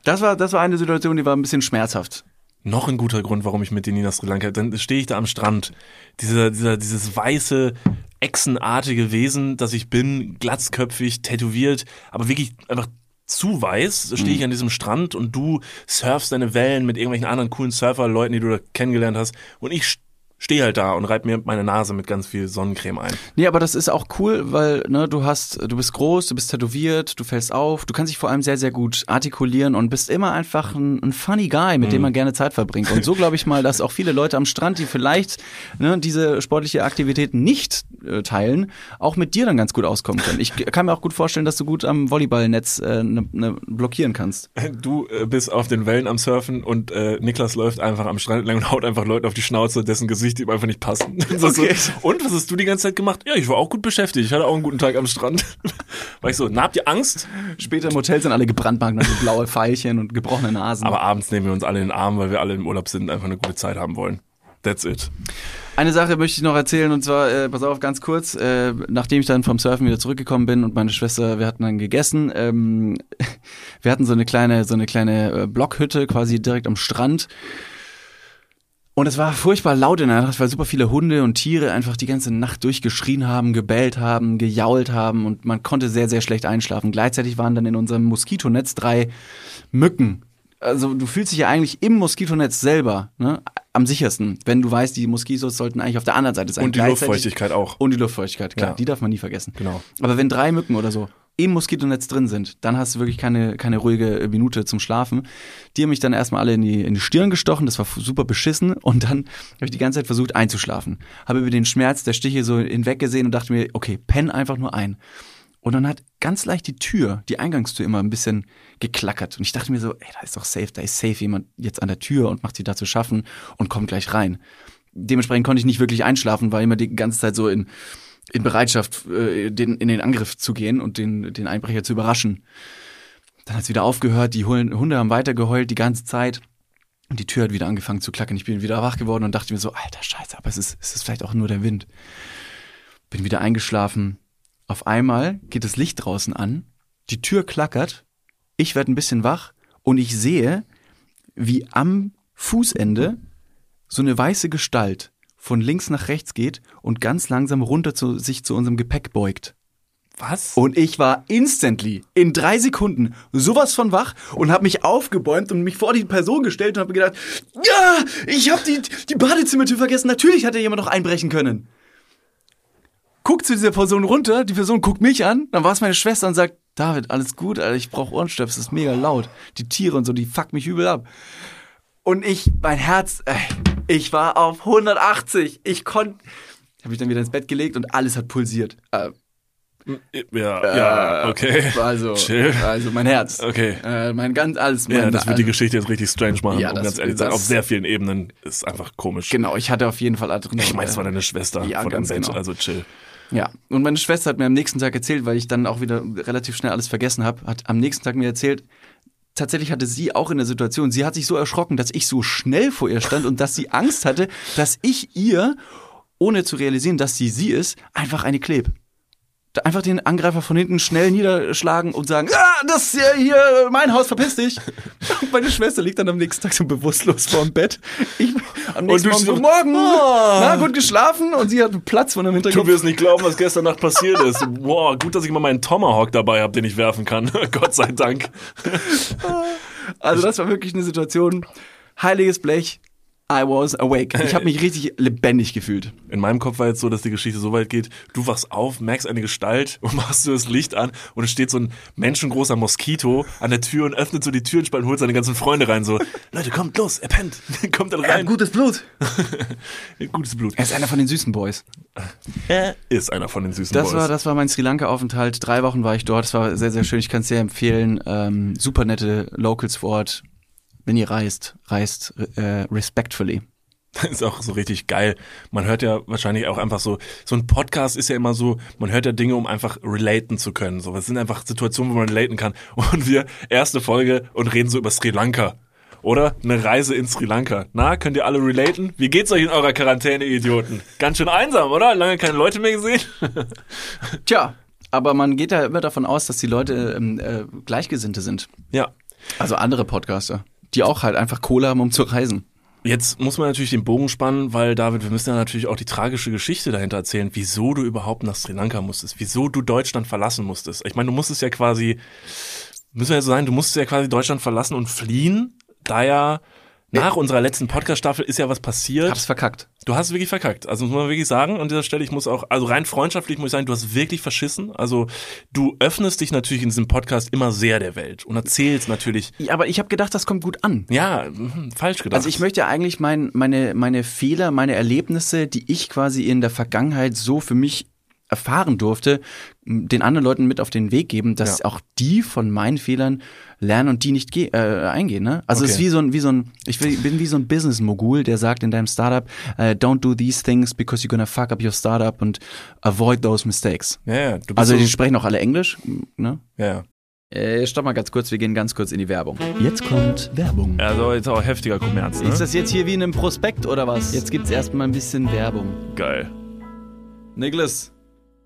Das war, das war eine Situation, die war ein bisschen schmerzhaft. Noch ein guter Grund, warum ich mit dir nie nach Sri Lanka. Dann stehe ich da am Strand. Dieser, dieser, dieses weiße, echsenartige Wesen, das ich bin, glatzköpfig, tätowiert, aber wirklich einfach zu weiß, stehe ich an diesem Strand und du surfst deine Wellen mit irgendwelchen anderen coolen Surfer-Leuten, die du da kennengelernt hast. Und ich stehe halt da und reib mir meine Nase mit ganz viel Sonnencreme ein. Nee, aber das ist auch cool, weil ne, du hast, du bist groß, du bist tätowiert, du fällst auf, du kannst dich vor allem sehr, sehr gut artikulieren und bist immer einfach ein, ein funny Guy, mit dem man gerne Zeit verbringt. Und so glaube ich mal, dass auch viele Leute am Strand, die vielleicht ne, diese sportliche Aktivität nicht äh, teilen, auch mit dir dann ganz gut auskommen können. Ich kann mir auch gut vorstellen, dass du gut am Volleyballnetz äh, ne, ne, blockieren kannst. Du äh, bist auf den Wellen am Surfen und äh, Niklas läuft einfach am Strand entlang und haut einfach Leute auf die Schnauze, dessen Gesicht ihm einfach nicht passen. So, so, Okay. Und was hast du die ganze Zeit gemacht? Ja, ich war auch gut beschäftigt. Ich hatte auch einen guten Tag am Strand. War ich so, na, habt ihr Angst? Später im Hotel sind alle gebrandmarkt, also blaue Pfeilchen und gebrochene Nasen. Aber abends nehmen wir uns alle in den Arm, weil wir alle im Urlaub sind und einfach eine gute Zeit haben wollen. That's it. Eine Sache möchte ich noch erzählen und zwar, äh, pass auf, ganz kurz, äh, nachdem ich dann vom Surfen wieder zurückgekommen bin und meine Schwester, wir hatten dann gegessen, ähm, wir hatten so eine kleine, so eine kleine äh, Blockhütte quasi direkt am Strand. Und es war furchtbar laut in der Nacht, weil super viele Hunde und Tiere einfach die ganze Nacht durchgeschrien haben, gebellt haben, gejault haben und man konnte sehr, sehr schlecht einschlafen. Gleichzeitig waren dann in unserem Moskitonetz drei Mücken. Also du fühlst dich ja eigentlich im Moskitonetz selber ne, am sichersten, wenn du weißt, die Moskitos sollten eigentlich auf der anderen Seite sein. Und die Luftfeuchtigkeit auch. Und die Luftfeuchtigkeit, klar, Ja. die darf man nie vergessen. Genau. Aber wenn drei Mücken oder so im Moskitonetz drin sind, dann hast du wirklich keine, keine ruhige Minute zum Schlafen. Die haben mich dann erstmal alle in die, in die Stirn gestochen, das war super beschissen und dann habe ich die ganze Zeit versucht einzuschlafen. Habe über den Schmerz der Stiche so hinweg gesehen und dachte mir, okay, penn einfach nur ein. Und dann hat ganz leicht die Tür, die Eingangstür immer ein bisschen geklackert. Und ich dachte mir so, ey, da ist doch safe, da ist safe jemand jetzt an der Tür und macht sie da zu schaffen und kommt gleich rein. Dementsprechend konnte ich nicht wirklich einschlafen, war immer die ganze Zeit so in, in Bereitschaft, äh, den, in den Angriff zu gehen und den, den Einbrecher zu überraschen. Dann hat es wieder aufgehört, die Hunde haben weitergeheult die ganze Zeit. Und die Tür hat wieder angefangen zu klacken. Ich bin wieder wach geworden und dachte mir so, alter Scheiße, aber es ist, es ist vielleicht auch nur der Wind. Bin wieder eingeschlafen. Auf einmal geht das Licht draußen an, die Tür klackert, ich werde ein bisschen wach und ich sehe, wie am Fußende so eine weiße Gestalt von links nach rechts geht und ganz langsam runter zu, sich zu unserem Gepäck beugt. Was? Und ich war instantly in drei Sekunden sowas von wach und habe mich aufgebäumt und mich vor die Person gestellt und habe gedacht, ja, ich habe die, die Badezimmertür vergessen. Natürlich hat ja jemand noch einbrechen können. Guckt zu dieser Person runter, die Person guckt mich an, dann war es meine Schwester und sagt, David, alles gut, Alter, ich brauche Ohrenstöpsel, es ist mega laut. Die Tiere und so, die fuck mich übel ab. Und ich, mein Herz, ey, ich war auf 180. Ich konnte, habe mich dann wieder ins Bett gelegt und alles hat pulsiert. Äh, Ja, ja, okay. also, Chill. also mein Herz. Okay. Äh, mein ganz alles. Mein, Ja, das wird die also, Geschichte jetzt richtig strange machen, Ja, um das- ganz ehrlich zu sein. Auf sehr vielen Ebenen ist einfach komisch. Genau, ich hatte auf jeden Fall Adrenalin. Ich meine, es war deine Schwester Ja, von ganz Bett, genau. also chill. Ja, und meine Schwester hat mir am nächsten Tag erzählt, weil ich dann auch wieder relativ schnell alles vergessen habe, hat am nächsten Tag mir erzählt, tatsächlich hatte sie auch in der Situation, sie hat sich so erschrocken, dass ich so schnell vor ihr stand und dass sie Angst hatte, dass ich ihr, ohne zu realisieren, dass sie sie ist, einfach eine kleb. Einfach den Angreifer von hinten schnell niederschlagen und sagen, ah, das ist ja hier mein Haus, verpiss dich. Und meine Schwester liegt dann am nächsten Tag so bewusstlos vorm Bett. Ich, am nächsten du Morgen, so, guten Morgen, "Ah." na, gut geschlafen und sie hat einen Platz von dem Du Hintergrund. wirst nicht glauben, was gestern Nacht passiert ist. Boah, gut, dass ich mal meinen Tomahawk dabei habe, den ich werfen kann. Gott sei Dank. Also das war wirklich eine Situation. Heiliges Blech. I was awake. Ich habe mich richtig lebendig gefühlt. In meinem Kopf war jetzt so, dass die Geschichte so weit geht, du wachst auf, merkst eine Gestalt und machst du das Licht an und es steht so ein menschengroßer Moskito an der Tür und öffnet so die Türenspalt und holt seine ganzen Freunde rein. So, Leute, kommt los, er pennt. kommt dann rein. gutes Blut. Gutes Blut. Er ist einer von den süßen Boys. Er ist einer von den süßen Das Boys. war, das war mein Sri Lanka-Aufenthalt. Drei Wochen war ich dort. Das war sehr, sehr schön. Ich kann es sehr empfehlen. Ähm, super nette Locals vor Ort. Wenn ihr reist, reist äh, respectfully. Das ist auch so richtig geil. Man hört ja wahrscheinlich auch einfach so, so ein Podcast ist ja immer so, man hört ja Dinge, um einfach relaten zu können. So, das sind einfach Situationen, wo man relaten kann. Und wir, erste Folge und reden so über Sri Lanka. Oder eine Reise in Sri Lanka. Na, könnt ihr alle relaten? Wie geht's euch in eurer Quarantäne, Idioten? Ganz schön einsam, oder? Lange keine Leute mehr gesehen? Tja, aber man geht ja immer davon aus, dass die Leute ähm, äh, Gleichgesinnte sind. Ja. Also andere Podcaster, die auch halt einfach Kohle haben, um zu reisen. Jetzt muss man natürlich den Bogen spannen, weil David, wir müssen ja natürlich auch die tragische Geschichte dahinter erzählen, wieso du überhaupt nach Sri Lanka musstest, wieso du Deutschland verlassen musstest. Ich meine, du musstest ja quasi, müssen wir ja so sagen, du musstest ja quasi Deutschland verlassen und fliehen, da ja nach unserer letzten Podcast-Staffel ist ja was passiert. Hab's verkackt. Du hast wirklich verkackt. Also muss man wirklich sagen an dieser Stelle, ich muss auch, also rein freundschaftlich muss ich sagen, du hast wirklich verschissen. Also du öffnest dich natürlich in diesem Podcast immer sehr der Welt und erzählst natürlich. Ja, aber ich habe gedacht, das kommt gut an. Ja, hm, falsch gedacht. Also ich möchte ja eigentlich mein, meine, meine Fehler, meine Erlebnisse, die ich quasi in der Vergangenheit so für mich erfahren durfte, den anderen Leuten mit auf den Weg geben, dass Ja. auch die von meinen Fehlern lernen und die nicht ge äh, eingehen. Ne? Also es ist Okay. wie so ein, wie so ein, ich bin wie so ein Business-Mogul, der sagt in deinem Startup, äh, don't do these things because you're gonna fuck up your startup und avoid those mistakes. ja, ja, du bist Also so, die sprechen auch alle Englisch, ne? ja, ja. Äh, stopp mal ganz kurz, wir gehen ganz kurz in die Werbung. Jetzt kommt Werbung. Also jetzt auch heftiger Kommerz, ne? Ist das jetzt hier wie in einem Prospekt oder was? Jetzt gibt's erstmal ein bisschen Werbung. geil. Niklas,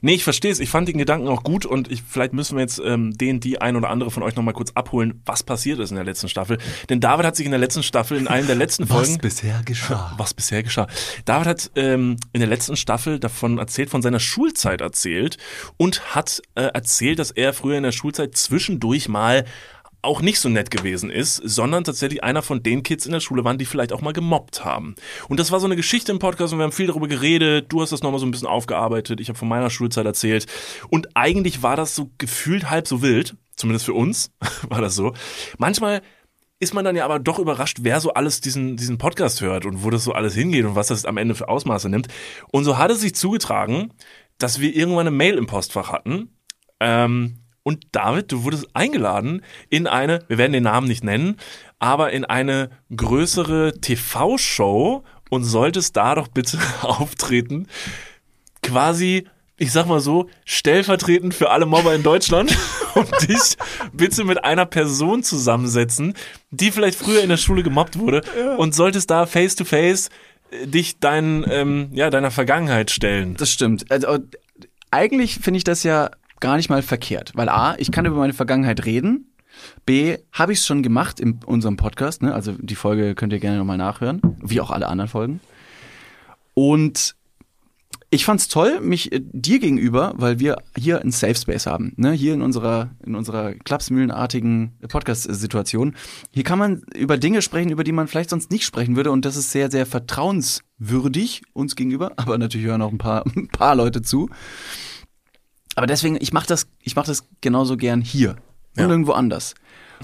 Nee, ich verstehe es. Ich fand den Gedanken auch gut und ich, vielleicht müssen wir jetzt ähm, den, die ein oder andere von euch nochmal kurz abholen, was passiert ist in der letzten Staffel. Denn David hat sich in der letzten Staffel, in einem der letzten Folgen, bisher geschah. was bisher geschah. David hat ähm, in der letzten Staffel davon erzählt, von seiner Schulzeit erzählt und hat äh, erzählt, dass er früher in der Schulzeit zwischendurch mal auch nicht so nett gewesen ist, sondern tatsächlich einer von den Kids in der Schule waren, die vielleicht auch mal gemobbt haben. Und das war so eine Geschichte im Podcast und wir haben viel darüber geredet. Du hast das nochmal so ein bisschen aufgearbeitet. Ich habe von meiner Schulzeit erzählt. Und eigentlich war das so gefühlt halb so wild. Zumindest für uns war das so. Manchmal ist man dann ja aber doch überrascht, wer so alles diesen, diesen Podcast hört und wo das so alles hingeht und was das am Ende für Ausmaße nimmt. Und so hat es sich zugetragen, dass wir irgendwann eine Mail im Postfach hatten. Ähm, und David, du wurdest eingeladen in eine, wir werden den Namen nicht nennen, aber in eine größere TV-Show und solltest da doch bitte auftreten. Quasi, ich sag mal so, stellvertretend für alle Mobber in Deutschland und dich bitte mit einer Person zusammensetzen, die vielleicht früher in der Schule gemobbt wurde und solltest da face to face äh, dich dein, ähm, ja, deiner Vergangenheit stellen. Das stimmt. Also, eigentlich finde ich das ja gar nicht mal verkehrt, weil A, ich kann über meine Vergangenheit reden. B, habe ich es schon gemacht in unserem Podcast, ne? Also die Folge könnt ihr gerne nochmal nachhören, wie auch alle anderen Folgen. Und ich fand's toll, mich äh, dir gegenüber, weil wir hier ein Safe Space haben, ne? Hier in unserer in unserer klapsmühlenartigen Podcast-Situation. Hier kann man über Dinge sprechen, über die man vielleicht sonst nicht sprechen würde, und das ist sehr sehr vertrauenswürdig uns gegenüber. Aber natürlich hören auch ein paar ein paar Leute zu. Aber deswegen, ich mache das, ich mache das genauso gern hier und Ja. irgendwo anders.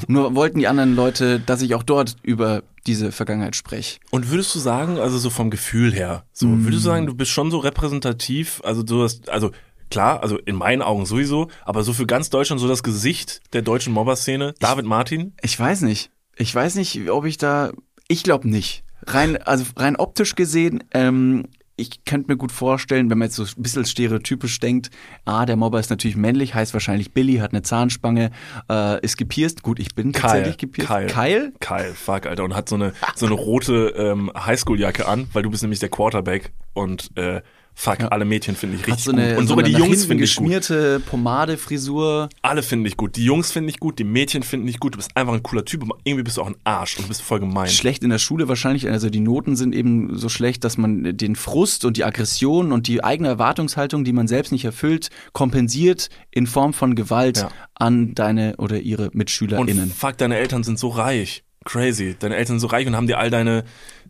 Nur wollten die anderen Leute, dass ich auch dort über diese Vergangenheit spreche. Und würdest du sagen, also so vom Gefühl her, so würdest du sagen, du bist schon so repräsentativ, also du hast, also klar, also in meinen Augen sowieso, aber so für ganz Deutschland so das Gesicht der deutschen Mobber-Szene, David Martin. Ich weiß nicht. Ich weiß nicht, ob ich da. Ich glaube nicht. Rein, also rein optisch gesehen, ähm, ich könnte mir gut vorstellen, wenn man jetzt so ein bisschen stereotypisch denkt, ah, der Mobber ist natürlich männlich, heißt wahrscheinlich Billy, hat eine Zahnspange, äh, ist gepierst. Gut, ich bin tatsächlich gepierst. Kyle. Kyle? Kyle, fuck, Alter. Und hat so eine, so eine rote ähm, Highschool-Jacke an, weil du bist nämlich der Quarterback und äh, fuck, Ja. alle Mädchen finde ich richtig so eine, gut. Und so sogar die Jungs finde ich gut. geschmierte Pomade, Frisur. Alle finde ich gut. Die Jungs finde ich gut, die Mädchen finden ich gut. Du bist einfach ein cooler Typ, aber irgendwie bist du auch ein Arsch und du bist voll gemein. Schlecht in der Schule wahrscheinlich, also die Noten sind eben so schlecht, dass man den Frust und die Aggression und die eigene Erwartungshaltung, die man selbst nicht erfüllt, kompensiert in Form von Gewalt Ja. an deine oder ihre Und MitschülerInnen. fuck, deine Eltern sind so reich. Crazy. Deine Eltern sind so reich und haben dir all deine,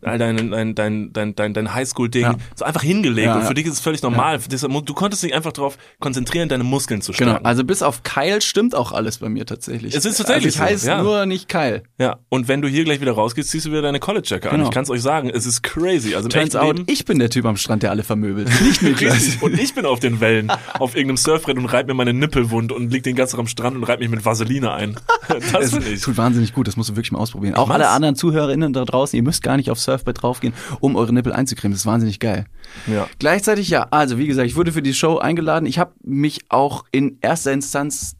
all deine, dein, dein, dein, dein, dein Highschool-Ding Ja. so einfach hingelegt. Ja, und für dich ist es völlig normal. Du konntest dich einfach darauf konzentrieren, deine Muskeln zu Genau, stärken. also bis auf Kyle stimmt auch alles bei mir tatsächlich. Es ist tatsächlich also ich so, heiße ja. nur nicht Kyle. Ja, und wenn du hier gleich wieder rausgehst, ziehst du wieder deine College-Jacke an. Genau. Ich kann es euch sagen, es ist crazy. Also Turns out, Leben, ich bin der Typ am Strand, der alle vermöbelt. Nicht Niklas. Und ich bin auf den Wellen, auf irgendeinem Surfbrett und reib mir meine Nippel wund und lieg den ganzen Tag am Strand und reib mich mit Vaseline ein. Das finde ich. tut wahnsinnig gut, das musst du wirklich mal ausprobieren. Auch mach's. alle anderen ZuhörerInnen da draußen, ihr müsst gar nicht aufs Surfbrett draufgehen, um eure Nippel einzucremen. Das ist wahnsinnig geil. Ja. Gleichzeitig ja, also wie gesagt, ich wurde für die Show eingeladen. Ich habe mich auch in erster Instanz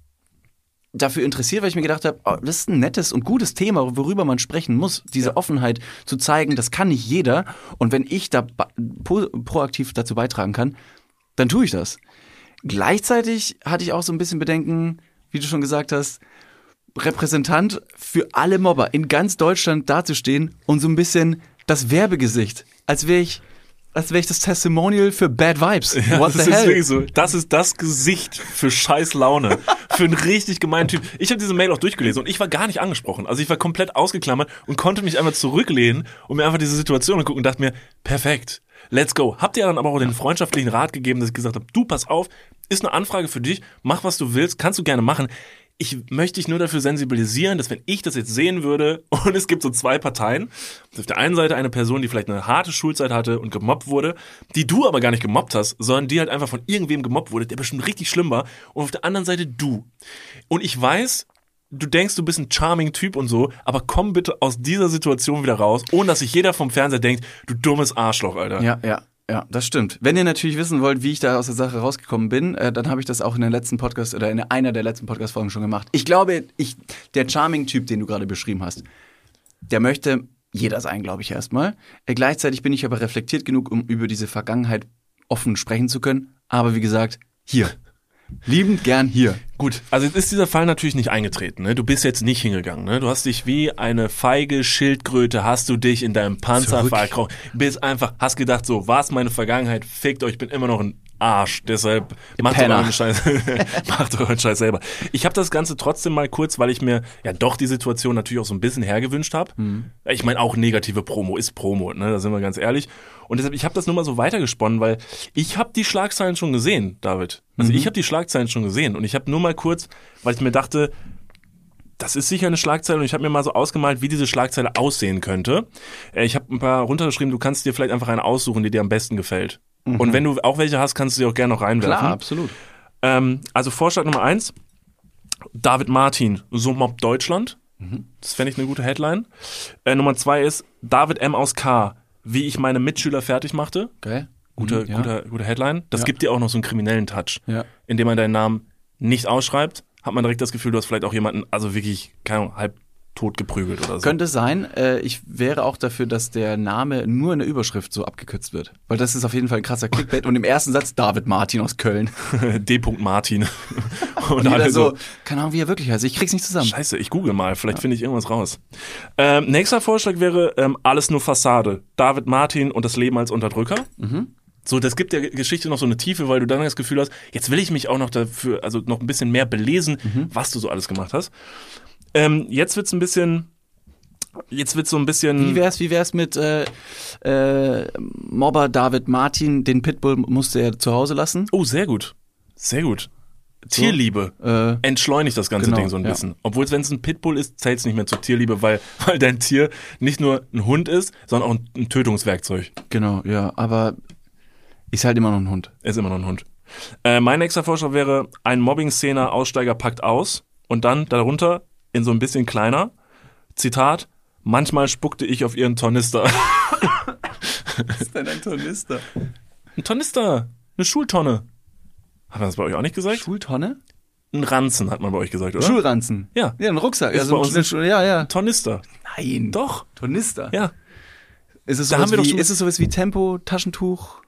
dafür interessiert, weil ich mir gedacht habe, oh, das ist ein nettes und gutes Thema, worüber man sprechen muss. Diese Offenheit zu zeigen, das kann nicht jeder. Und wenn ich da proaktiv dazu beitragen kann, dann tue ich das. Gleichzeitig hatte ich auch so ein bisschen Bedenken, wie du schon gesagt hast, Repräsentant für alle Mobber in ganz Deutschland dazustehen und so ein bisschen das Werbegesicht, als wäre ich, als wäre ich das Testimonial für Bad Vibes. Ja, What das the ist hell? wirklich so. Das ist das Gesicht für scheiß Laune. für einen richtig gemeinen Typ. Ich habe diese Mail auch durchgelesen und ich war gar nicht angesprochen. Also ich war komplett ausgeklammert und konnte mich einfach zurücklehnen und mir einfach diese Situation angucken und dachte mir, perfekt. Let's go. Habt ihr dann aber auch den freundschaftlichen Rat gegeben, dass ich gesagt habe, du pass auf, ist eine Anfrage für dich, mach was du willst, kannst du gerne machen. Ich möchte dich nur dafür sensibilisieren, dass wenn ich das jetzt sehen würde und es gibt so zwei Parteien, auf der einen Seite eine Person, die vielleicht eine harte Schulzeit hatte und gemobbt wurde, die du aber gar nicht gemobbt hast, sondern die halt einfach von irgendwem gemobbt wurde, der bestimmt richtig schlimm war und auf der anderen Seite du. Und ich weiß, du denkst, du bist ein charming Typ und so, aber komm bitte aus dieser Situation wieder raus, ohne dass sich jeder vom Fernseher denkt, du dummes Arschloch, Alter. Ja, ja. Ja, das stimmt. Wenn ihr natürlich wissen wollt, wie ich da aus der Sache rausgekommen bin, äh, dann habe ich das auch in der letzten Podcast oder in einer der letzten Podcast-Folgen schon gemacht. Ich glaube, ich, der Charming-Typ, den du gerade beschrieben hast, der möchte jeder sein, glaube ich erstmal. Äh, gleichzeitig bin ich aber reflektiert genug, um über diese Vergangenheit offen sprechen zu können. Aber wie gesagt, hier. Liebend gern hier. Gut, also jetzt ist dieser Fall natürlich nicht eingetreten. Ne? Du bist jetzt nicht hingegangen. Ne? Du hast dich wie eine feige Schildkröte, hast du dich in deinem Panzer verkrochen. Bist einfach, hast gedacht, so, war's meine Vergangenheit, fickt euch, ich bin immer noch ein Arsch. Deshalb macht Penner. euren Scheiß, macht euren Scheiß selber. Ich habe das Ganze trotzdem mal kurz, weil ich mir ja doch die Situation natürlich auch so ein bisschen hergewünscht habe. Mhm. Ich meine, auch negative Promo ist Promo, ne? da sind wir ganz ehrlich. Und deshalb, ich habe das nur mal so weitergesponnen, weil ich habe die Schlagzeilen schon gesehen, David. Also Mhm. ich habe die Schlagzeilen schon gesehen und ich habe nur mal kurz, weil ich mir dachte, das ist sicher eine Schlagzeile und ich habe mir mal so ausgemalt, wie diese Schlagzeile aussehen könnte. Äh, Ich habe ein paar runtergeschrieben, du kannst dir vielleicht einfach eine aussuchen, die dir am besten gefällt. Und wenn du auch welche hast, kannst du sie auch gerne noch reinwerfen. Mhm. Klar, absolut. Ähm, also Vorschlag Nummer eins, David Martin, so mobbt Deutschland. Mhm. Das fände ich eine gute Headline. Äh, Nummer zwei ist David M. aus K., wie ich meine Mitschüler fertig machte. Geil. Gute, Mhm, ja. gute, gute Headline. Das Ja. gibt dir auch noch so einen kriminellen Touch. Ja. Indem man deinen Namen nicht ausschreibt, hat man direkt das Gefühl, du hast vielleicht auch jemanden, also wirklich, keine Ahnung, halb tot geprügelt oder so. Könnte sein. Äh, ich wäre auch dafür, dass der Name nur in der Überschrift so abgekürzt wird. Weil das ist auf jeden Fall ein krasser Clickbait. Und im ersten Satz David Martin aus Köln. D. Martin. Und Und alle so, keine Ahnung, wie er wirklich heißt. Ich krieg's nicht zusammen. Scheiße, ich google mal, vielleicht finde ich irgendwas raus. Ähm, nächster Vorschlag wäre ähm, Alles nur Fassade. David Martin und das Leben als Unterdrücker. So, das gibt der Geschichte noch so eine Tiefe, weil du dann das Gefühl hast, jetzt will ich mich auch noch dafür, also noch ein bisschen mehr belesen, was du so alles gemacht hast. Ähm, jetzt wird's ein bisschen, jetzt wird's so ein bisschen. Wie wär's, wie wär's mit äh, äh, Mobber David Martin? Den Pitbull musste er zu Hause lassen. Oh, sehr gut. Sehr gut. Tierliebe. Äh, entschleunigt das ganze Genau, Ding so ein ja. bisschen. Obwohl, wenn es ein Pitbull ist, zählt es nicht mehr zur Tierliebe, weil, weil dein Tier nicht nur ein Hund ist, sondern auch ein, ein Tötungswerkzeug. genau, ja. Aber ist halt immer noch ein Hund. Ist immer noch ein Hund. Äh, mein nächster Vorschlag wäre, ein Mobbing-Szene, Aussteiger packt aus und dann darunter in so ein bisschen kleiner, Zitat, manchmal spuckte ich auf ihren Tornister. Was ist denn ein Tornister? Ein Tornister, eine Schultonne. Hat man das bei euch auch nicht gesagt? Schultonne? Ein Ranzen hat man bei euch gesagt, oder? Schulranzen. Ja. Ja, ein Rucksack. Ist Also bei uns ein- ja, ja. Tornister. Nein. Doch. Tornister. Ja. Ist es Da sowas haben wir doch wie, schon- ist es sowas wie Tempo, Taschentuch?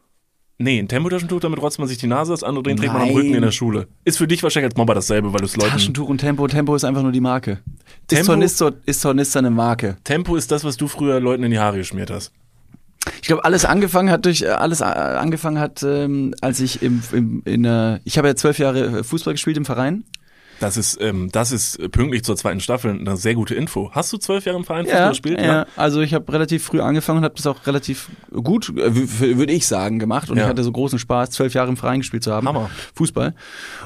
Nee, ein Tempotaschentuch, damit rotzt man sich die Nase, das andere den trägt man am. Rücken in der Schule. Ist für dich wahrscheinlich als Mobber dasselbe, weil du es Leuten... Taschentuch und Tempo. Tempo ist einfach nur die Marke. Tempo- Ist Tornister, ist Tornister eine Marke? Tempo ist das, was du früher Leuten in die Haare geschmiert hast. Ich glaube, alles angefangen hat durch äh, alles äh, angefangen hat, ähm, als ich im, im in der ich habe ja zwölf Jahre äh, Fußball gespielt im Verein. Das ist, ähm, das ist pünktlich zur zweiten Staffel eine sehr gute Info. Hast du zwölf Jahre im Verein Fußball gespielt? ja. Also ich habe relativ früh angefangen und habe das auch relativ gut, äh, würde ich sagen, gemacht. Und Ja. ich hatte so großen Spaß, zwölf Jahre im Verein gespielt zu haben. Hammer. Fußball.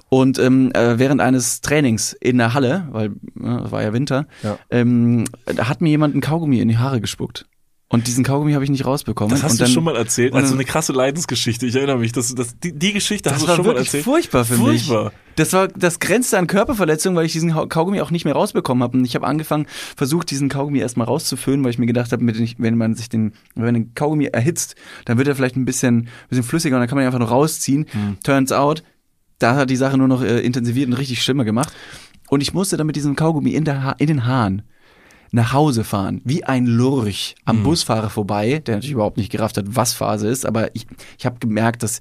Und ähm, äh, während eines Trainings in der Halle, weil äh, es war ja Winter, Ja. ähm, da hat mir jemand einen Kaugummi in die Haare gespuckt. Und diesen Kaugummi habe ich nicht rausbekommen. Das hast und du dann, schon mal erzählt. Also dann- eine krasse Leidensgeschichte. Ich erinnere mich. Das, das, die, die Geschichte Das hast du war schon mal wirklich erzählt. furchtbar für Furchtbar. mich. Das war, das grenzte an Körperverletzung, weil ich diesen Kaugummi auch nicht mehr rausbekommen habe. Und ich habe angefangen, versucht, diesen Kaugummi erstmal rauszufüllen, weil ich mir gedacht habe, wenn man sich den, wenn man den Kaugummi erhitzt, dann wird er vielleicht ein bisschen, bisschen flüssiger und dann kann man ihn einfach nur rausziehen. Hm. Turns out, da hat die Sache nur noch äh, intensiviert und richtig schlimmer gemacht. Und ich musste dann mit diesem Kaugummi in, der ha in den Haaren nach Hause fahren, wie ein Lurch am Hm. Busfahrer vorbei, der natürlich überhaupt nicht gerafft hat, was Phase ist, aber ich, ich habe gemerkt, dass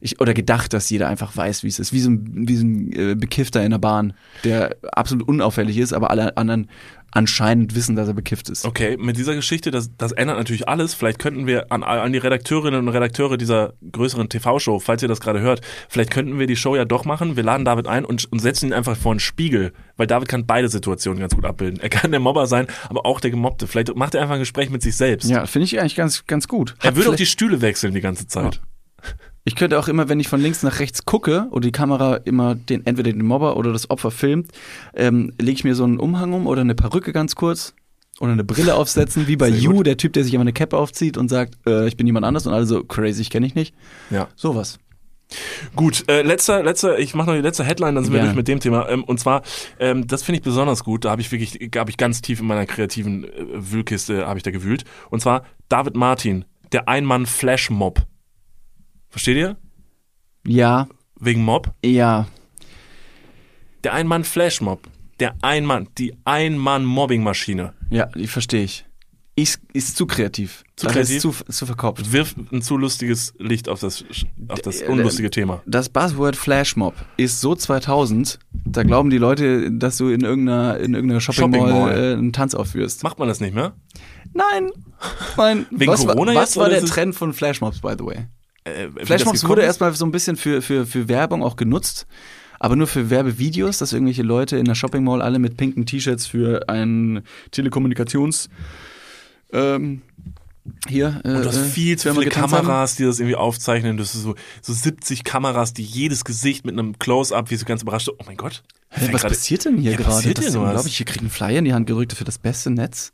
ich oder gedacht, dass jeder einfach weiß, wie es ist, wie so ein, wie so ein äh, Bekiffter in der Bahn, der absolut unauffällig ist, aber alle anderen anscheinend wissen, dass er bekifft ist. Okay, mit dieser Geschichte, das, das ändert natürlich alles. Vielleicht könnten wir an, an die Redakteurinnen und Redakteure dieser größeren TV-Show, falls ihr das gerade hört, vielleicht könnten wir die Show ja doch machen. Wir laden David ein und, und setzen ihn einfach vor einen Spiegel, weil David kann beide Situationen ganz gut abbilden. Er kann der Mobber sein, aber auch der Gemobbte. Vielleicht macht er einfach ein Gespräch mit sich selbst. Ja, finde ich eigentlich ganz, ganz gut. Er Hat würde auch die Stühle wechseln die ganze Zeit. Ich könnte auch immer, wenn ich von links nach rechts gucke oder die Kamera immer den entweder den Mobber oder das Opfer filmt, ähm, lege ich mir so einen Umhang um oder eine Perücke ganz kurz oder eine Brille aufsetzen, wie bei Sehr You, gut. der Typ, der sich immer eine Cappe aufzieht und sagt, äh, ich bin jemand anders und alle so crazy, ich kenne ich nicht. Ja. Sowas. Gut, äh, letzter, letzter, ich mache noch die letzte Headline, dann sind wir Gerne. durch mit dem Thema. Ähm, und zwar, ähm, das finde ich besonders gut. Da habe ich wirklich, habe ich ganz tief in meiner kreativen äh, Wühlkiste habe ich da gewühlt. Und zwar David Martin, der Einmann-Flash-Mob. Versteht ihr? Ja, Wegen Mob? ja. Der Einmann-Flash-Mob. Der Einmann, die Einmann-Mobbing-Maschine. Ja, die verstehe ich. Ist, ist zu kreativ. Zu Das kreativ? Ist zu, zu verkopft. Wirft ein zu lustiges Licht auf das, auf das äh, unlustige Thema. Das Buzzword Flashmob ist so 2000, da glauben die Leute, dass du in irgendeiner, in irgendeiner Shopping Mall, Shopping Mall. äh, einen Tanz aufführst. Macht man das nicht mehr? Nein. Nein. Wegen was Corona war, jetzt, was war der ist Trend von Flashmobs, by the way? Äh, Flashmobs wurde erstmal so ein bisschen für, für, für Werbung auch genutzt, aber nur für Werbevideos, dass irgendwelche Leute in der Shopping Mall alle mit pinken T-Shirts für ein Telekommunikations ähm, hier äh, Und du hast äh, viel zu viele getanzt haben. Kameras, die das irgendwie aufzeichnen. Das ist so, so 70 Kameras, die jedes Gesicht mit einem Close-Up, wie so ganz überrascht. Oh mein Gott. Hä, was passiert denn hier Ja, gerade? passiert das denn was? unglaublich. Wir kriegen einen Flyer in die Hand gerückt für das beste Netz.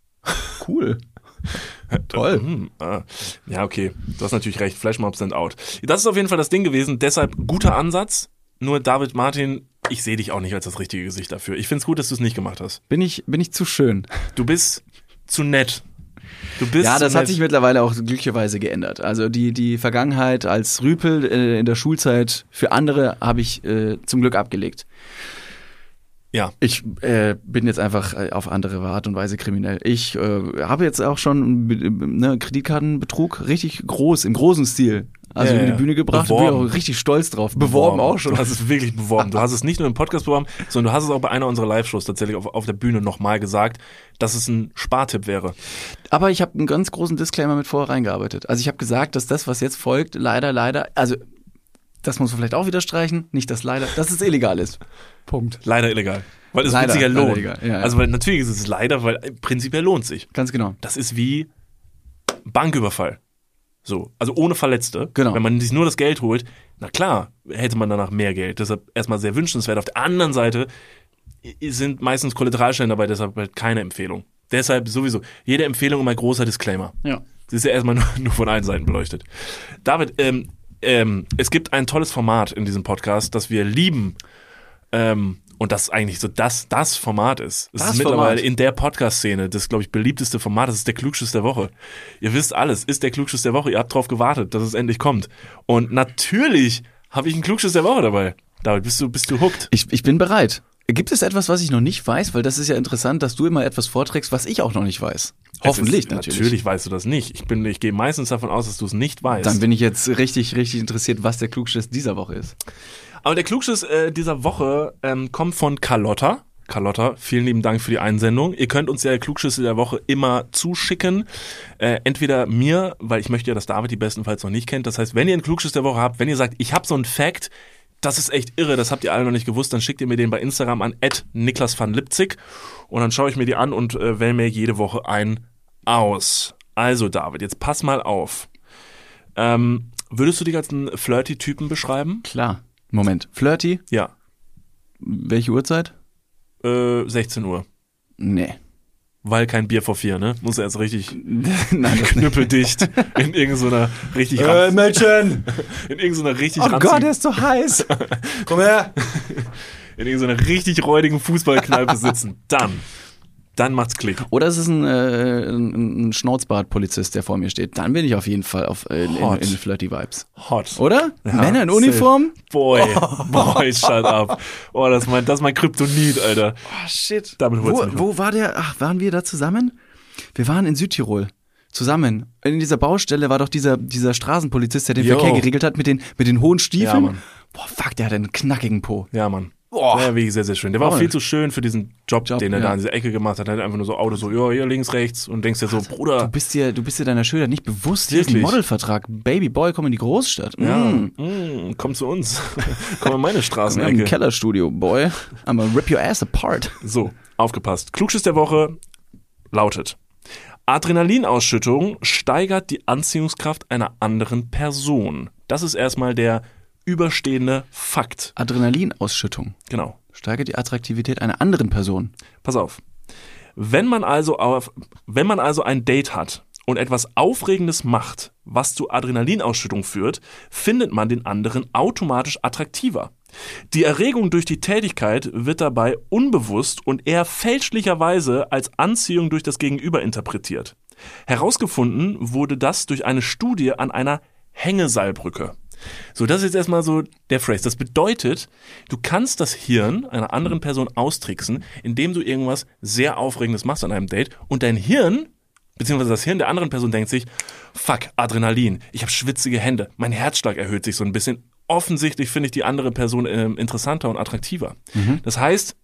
Cool. Toll. Hm, ah. Ja, okay. Du hast natürlich recht. Flashmobs sind out. Das ist auf jeden Fall das Ding gewesen. Deshalb guter Ansatz. Nur David Martin, ich sehe dich auch nicht als das richtige Gesicht dafür. Ich finde es gut, dass du es nicht gemacht hast. Bin ich, bin ich zu schön? Du bist zu nett. Du bist Ja, das hat sich mittlerweile auch glücklicherweise geändert. Also die, die Vergangenheit als Rüpel äh, in der Schulzeit für andere habe ich äh, zum Glück abgelegt. Ja. Ich äh, bin jetzt einfach äh, auf andere Art und Weise kriminell. Ich äh, habe jetzt auch schon äh, ne, Kreditkartenbetrug richtig groß, im großen Stil. Also Ja, über die Bühne gebracht, bin Beworben. ich auch richtig stolz drauf. Beworben, auch schon. Du hast es wirklich beworben. Du hast es nicht nur im Podcast beworben, sondern du hast es auch bei einer unserer Live-Shows tatsächlich auf, auf der Bühne nochmal gesagt, dass es ein Spartipp wäre. Aber ich habe einen ganz großen Disclaimer mit vorher reingearbeitet. Also ich habe gesagt, dass das, was jetzt folgt, leider, leider, also das muss man vielleicht auch wieder streichen, nicht das leider, dass es illegal ist. Punkt. Leider illegal. Weil es Leider, lohnen. illegal. Ja, ja. Also weil natürlich ist es leider, weil prinzipiell lohnt sich. Ganz genau. Das ist wie Banküberfall. So, also ohne Verletzte. Genau. Wenn man sich nur das Geld holt, na klar, hätte man danach mehr Geld. Deshalb erstmal sehr wünschenswert. Auf der anderen Seite sind meistens Kollateralschäden dabei, deshalb halt keine Empfehlung. Deshalb sowieso, jede Empfehlung immer großer Disclaimer. Ja. Das ist ja erstmal nur, nur von allen Seiten beleuchtet. David, ähm, ähm, es gibt ein tolles Format in diesem Podcast, das wir lieben. Ähm, und das eigentlich so das, das Format ist. Es Das ist mittlerweile Format. in der Podcast-Szene das, glaube ich, beliebteste Format. Das ist der Klugschiss der Woche. Ihr wisst alles, ist der Klugschiss der Woche. Ihr habt drauf gewartet, dass es endlich kommt. Und natürlich habe ich einen Klugschiss der Woche dabei. David, bist du, bist du hooked? Ich, ich bin bereit. Gibt es etwas, was ich noch nicht weiß? Weil das ist ja interessant, dass du immer etwas vorträgst, was ich auch noch nicht weiß. Hoffentlich ist, natürlich. Natürlich weißt du das nicht. Ich, bin, ich gehe meistens davon aus, dass du es nicht weißt. Dann bin ich jetzt richtig, richtig interessiert, was der Klugschiss dieser Woche ist. Aber der Klugschiss äh, dieser Woche ähm, kommt von Carlotta. Carlotta, vielen lieben Dank für die Einsendung. Ihr könnt uns ja Klugschüsse der Woche immer zuschicken. Äh, entweder mir, weil ich möchte ja, dass David die bestenfalls noch nicht kennt. Das heißt, wenn ihr einen Klugschiss der Woche habt, wenn ihr sagt, ich habe so einen Fact, das ist echt irre, das habt ihr alle noch nicht gewusst, dann schickt ihr mir den bei Instagram an Niklas van Lipzig und dann schaue ich mir die an und äh, wähle mir jede Woche einen aus. Also David, jetzt pass mal auf. Ähm, würdest du dich als einen Flirty-Typen beschreiben? Klar. Moment. Flirty? Ja. Welche Uhrzeit? Äh, 16 Uhr. Nee. Weil kein Bier vor vier, ne? Muss er jetzt richtig Nein, knüppeldicht in irgendeiner richtig Äh, Mädchen! in irgendeiner richtig Oh ranzigen- Gott, der ist so heiß! Komm her! in irgendeiner richtig räudigen Fußballkneipe sitzen. Dann. Dann macht's Klick. Oder es ist ein, äh, ein, ein Schnauzbart-Polizist, der vor mir steht. Dann bin ich auf jeden Fall auf, äh, in, in, Flirty Vibes. Hot. Oder? Ja, Männer in safe. Uniform? Boy. Boy, shut up. Oh, das ist mein, das ist mein Kryptonit, Alter. Oh, shit. Damit wo, wo war der? Ach, waren wir da zusammen? Wir waren in Südtirol. Zusammen. In dieser Baustelle war doch dieser, dieser Straßenpolizist, der den Yo. Verkehr geregelt hat mit den, mit den hohen Stiefeln. Ja, Mann. Boah, fuck, der hat einen knackigen Po. Ja, Mann. Boah. Ja, wirklich sehr, sehr schön. Der war auch viel zu schön für diesen Job, Job, den er da ja. in dieser Ecke gemacht hat. Er hat einfach nur so Auto, so, ja, hier links, rechts. Und denkst dir so, Du Bruder. bist dir, du bist dir deiner Schilder nicht bewusst. Hier ist ein? Modelvertrag. Baby Boy, komm in die Großstadt. Ja, Mm. mm, komm zu uns. komm in meine Wir haben ein Straßenecke. Kellerstudio, Boy. I'm gonna rip your ass apart. So, aufgepasst. Klugschiss der Woche lautet: Adrenalinausschüttung steigert die Anziehungskraft einer anderen Person. Das ist erstmal der überstehende Fakt. Adrenalinausschüttung Genau. steigert die Attraktivität einer anderen Person. Pass auf. Wenn man also auf, wenn man also ein Date hat und etwas Aufregendes macht, was zu Adrenalinausschüttung führt, findet man den anderen automatisch attraktiver. Die Erregung durch die Tätigkeit wird dabei unbewusst und eher fälschlicherweise als Anziehung durch das Gegenüber interpretiert. Herausgefunden wurde das durch eine Studie an einer Hängeseilbrücke. So, das ist jetzt erstmal so der Phrase. Das bedeutet, du kannst das Hirn einer anderen Person austricksen, indem du irgendwas sehr Aufregendes machst an einem Date und dein Hirn, beziehungsweise das Hirn der anderen Person denkt sich, fuck, Adrenalin, ich habe schwitzige Hände, mein Herzschlag erhöht sich so ein bisschen. Offensichtlich finde ich die andere Person ähm, interessanter und attraktiver. Das heißt,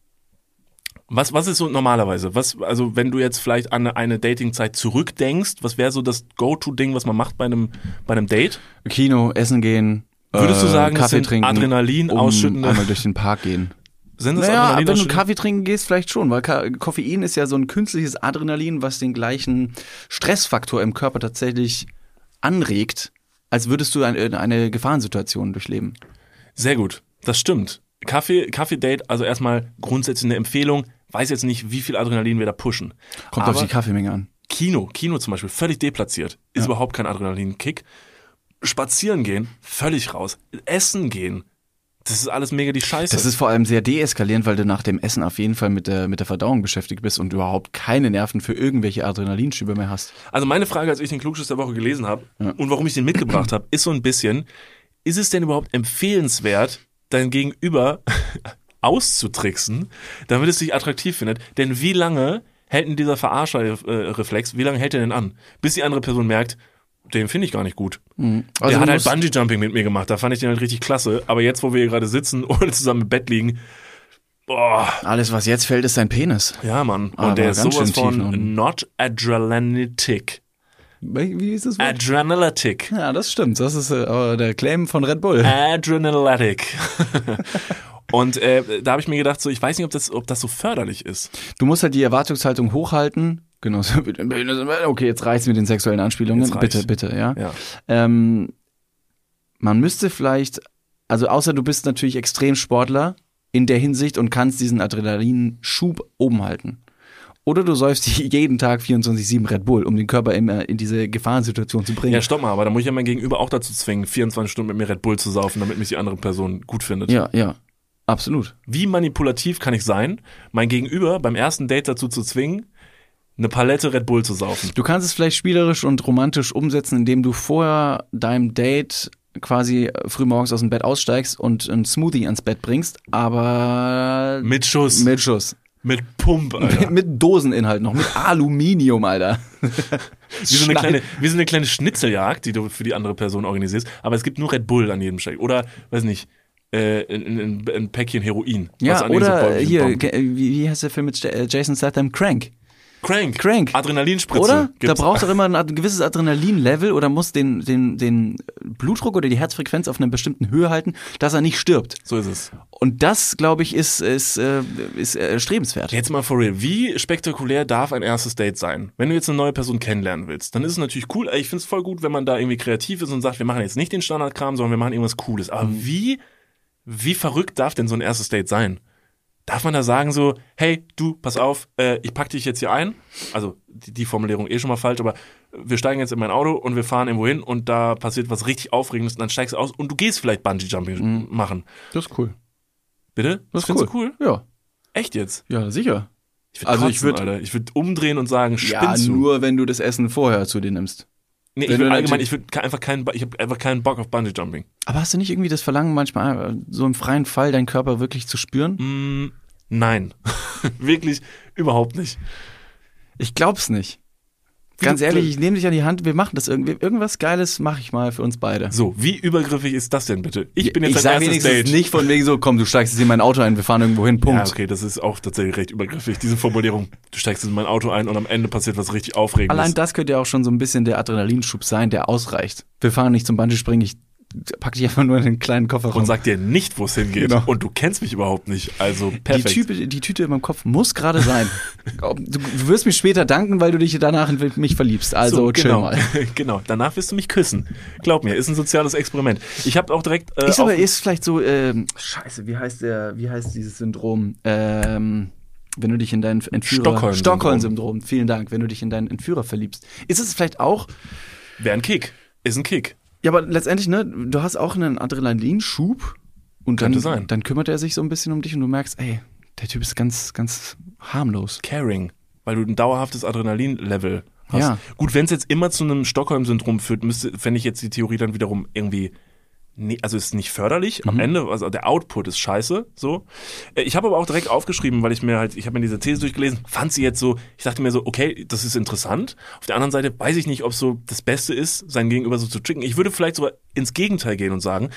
was, was ist so normalerweise? Was, also wenn du jetzt vielleicht an eine Datingzeit zurückdenkst, was wäre so das Go-To-Ding, was man macht bei einem, bei einem Date? Kino, essen gehen. Würdest du äh, sagen, das Kaffee sind trinken, Adrenalin um ausschüttende- einmal durch den Park gehen? Sind das Naja, Adrenalin wenn du Kaffee trinken gehst, vielleicht schon, weil Ka Koffein ist ja so ein künstliches Adrenalin, was den gleichen Stressfaktor im Körper tatsächlich anregt, als würdest du eine, eine Gefahrensituation durchleben. Sehr gut, das stimmt. Kaffee, Kaffee-Date, also erstmal grundsätzlich eine Empfehlung. Weiß jetzt nicht, wie viel Adrenalin wir da pushen. Kommt Aber auf die Kaffeemenge an. Kino, Kino zum Beispiel, völlig deplatziert. Ist überhaupt kein Adrenalin-Kick. Spazieren gehen, völlig raus. Essen gehen, das ist alles mega die Scheiße. Das ist vor allem sehr deeskalierend, weil du nach dem Essen auf jeden Fall mit der, mit der Verdauung beschäftigt bist und überhaupt keine Nerven für irgendwelche Adrenalinschübe mehr hast. Also meine Frage, als ich den Klugschiss der Woche gelesen habe und warum ich den mitgebracht habe, ist so ein bisschen, ist es denn überhaupt empfehlenswert, dein Gegenüber auszutricksen, damit es dich attraktiv findet? Denn wie lange hält denn dieser Verarscher-Reflex, wie lange hält er denn an? Bis die andere Person merkt, den finde ich gar nicht gut. Also der hat halt Bungee-Jumping mit mir gemacht, da fand ich den halt richtig klasse. Aber jetzt, wo wir hier gerade sitzen und zusammen im Bett liegen, boah, Alles, was jetzt fällt, ist dein Penis. ja Mann. Und Aber der ist sowas von not adrenalitic. Wie ist das Wort? Adrenalatic. Ja, das stimmt. Das ist äh, der Claim von Red Bull. Adrenalatic. Und äh, da habe ich mir gedacht, so, ich weiß nicht, ob das, ob das so förderlich ist. Du musst halt die Erwartungshaltung hochhalten. Genau, okay, jetzt reicht's mit den sexuellen Anspielungen. Bitte, bitte, ja. Ja. Ähm, man müsste vielleicht, also außer du bist natürlich Extremsportler in der Hinsicht und kannst diesen Adrenalinschub oben halten. Oder du säufst jeden Tag 24-7 Red Bull, um den Körper immer in diese Gefahrensituation zu bringen. Ja, stopp mal, aber da muss ich ja mein Gegenüber auch dazu zwingen, 24 Stunden mit mir Red Bull zu saufen, damit mich die andere Person gut findet. ja, ja. Absolut. Wie manipulativ kann ich sein, mein Gegenüber beim ersten Date dazu zu zwingen, eine Palette Red Bull zu saufen? Du kannst es vielleicht spielerisch und romantisch umsetzen, indem du vorher deinem Date quasi frühmorgens aus dem Bett aussteigst und einen Smoothie ans Bett bringst, aber Mit Schuss. mit Schuss. Mit Pump, Alter. Mit Doseninhalt noch, mit Aluminium, Alter. Wie so, eine kleine, wie so eine kleine Schnitzeljagd, die du für die andere Person organisierst. Aber es gibt nur Red Bull an jedem Steak. Oder, weiß nicht, äh, ein, ein, ein Päckchen Heroin. Ja, oder hier, ge- wie, wie heißt der Film mit J- Jason Statham? Crank. Crank. Crank. Adrenalinspritze. Oder? Da Gibt's. brauchst du immer ein ad- gewisses Adrenalinlevel oder musst den, den, den Blutdruck oder die Herzfrequenz auf einer bestimmten Höhe halten, dass er nicht stirbt. So ist es. Und das, glaube ich, ist, ist, äh, ist äh, strebenswert. Jetzt mal for real. Wie spektakulär darf ein erstes Date sein? Wenn du jetzt eine neue Person kennenlernen willst, dann ist es natürlich cool. Ich finde es voll gut, wenn man da irgendwie kreativ ist und sagt, wir machen jetzt nicht den Standardkram, sondern wir machen irgendwas Cooles. Aber Mhm. wie, wie verrückt darf denn so ein erstes Date sein? Darf man da sagen so, hey, du, pass auf, äh, ich pack dich jetzt hier ein. Also die, die Formulierung eh schon mal falsch, aber wir steigen jetzt in mein Auto und wir fahren irgendwo hin und da passiert was richtig Aufregendes und dann steigst du aus und du gehst vielleicht Bungee-Jumping machen. Das ist cool. Bitte? Das ist findest cool. du cool? Ja. Echt jetzt? Ja, sicher. Ich Also ich kotzen, würd- Alter. ich würde umdrehen und sagen, Ja, spinnst du? nur wenn du das Essen vorher zu dir nimmst. Nee, ich würde du allgemein, ich würde einfach keinen, ich habe einfach keinen Bock auf Bungee Jumping. Aber hast du nicht irgendwie das Verlangen, manchmal so im freien Fall deinen Körper wirklich zu spüren? Mm, nein, wirklich überhaupt nicht. Ich glaub's nicht. Ganz ehrlich, ich nehme dich an die Hand, wir machen das irgendwie. Irgendwas Geiles mache ich mal für uns beide. So, wie übergriffig ist das denn bitte? Ich bin jetzt ich ein sag erstes Date. nicht von wegen so, komm, du steigst jetzt in mein Auto ein, wir fahren irgendwo hin, Punkt. Ja, okay, das ist auch tatsächlich recht übergriffig, diese Formulierung. Du steigst in mein Auto ein und am Ende passiert was richtig Aufregendes. Allein das könnte ja auch schon so ein bisschen der Adrenalinschub sein, der ausreicht. Wir fahren nicht zum Bungee-Springen, ich pack dich einfach nur in den kleinen Kofferraum. und sag dir nicht, wo es hingeht. Genau. Und du kennst mich überhaupt nicht. Also die, perfekt. Tüte, die Tüte in meinem Kopf muss gerade sein. du, wirst mir später danken, weil du dich danach in mich verliebst. Also so, genau. mal. genau. Danach wirst du mich küssen. Glaub mir, ist ein soziales Experiment. Ich habe auch direkt. Äh, Ist aber ist vielleicht so, ähm, scheiße, wie heißt der, wie heißt dieses Syndrom? Ähm, wenn du dich in deinen Entführer. Stockholm-Syndrom. Stockholm-Syndrom, vielen Dank, wenn du dich in deinen Entführer verliebst. Ist es vielleicht auch, Wäre ein Kick. Ist ein Kick. Ja, aber letztendlich, ne, du hast auch einen Adrenalinschub und dann, Könnte sein. dann kümmert er sich so ein bisschen um dich und du merkst, ey, der Typ ist ganz, ganz harmlos. Caring, weil du ein dauerhaftes Adrenalin-Level hast. Ja. Gut, wenn es jetzt immer zu einem Stockholm-Syndrom führt, müsste, fände ich jetzt die Theorie dann wiederum irgendwie. Nee, also ist nicht förderlich Mhm. am Ende, also der Output ist scheiße, so. Äh, Ich habe aber auch direkt aufgeschrieben, weil ich mir halt, ich habe mir diese These durchgelesen, fand sie jetzt so, ich dachte mir so, okay, das ist interessant. Auf der anderen Seite weiß ich nicht, ob so das Beste ist, sein Gegenüber so zu tricken. Ich würde vielleicht sogar ins Gegenteil gehen und sagen,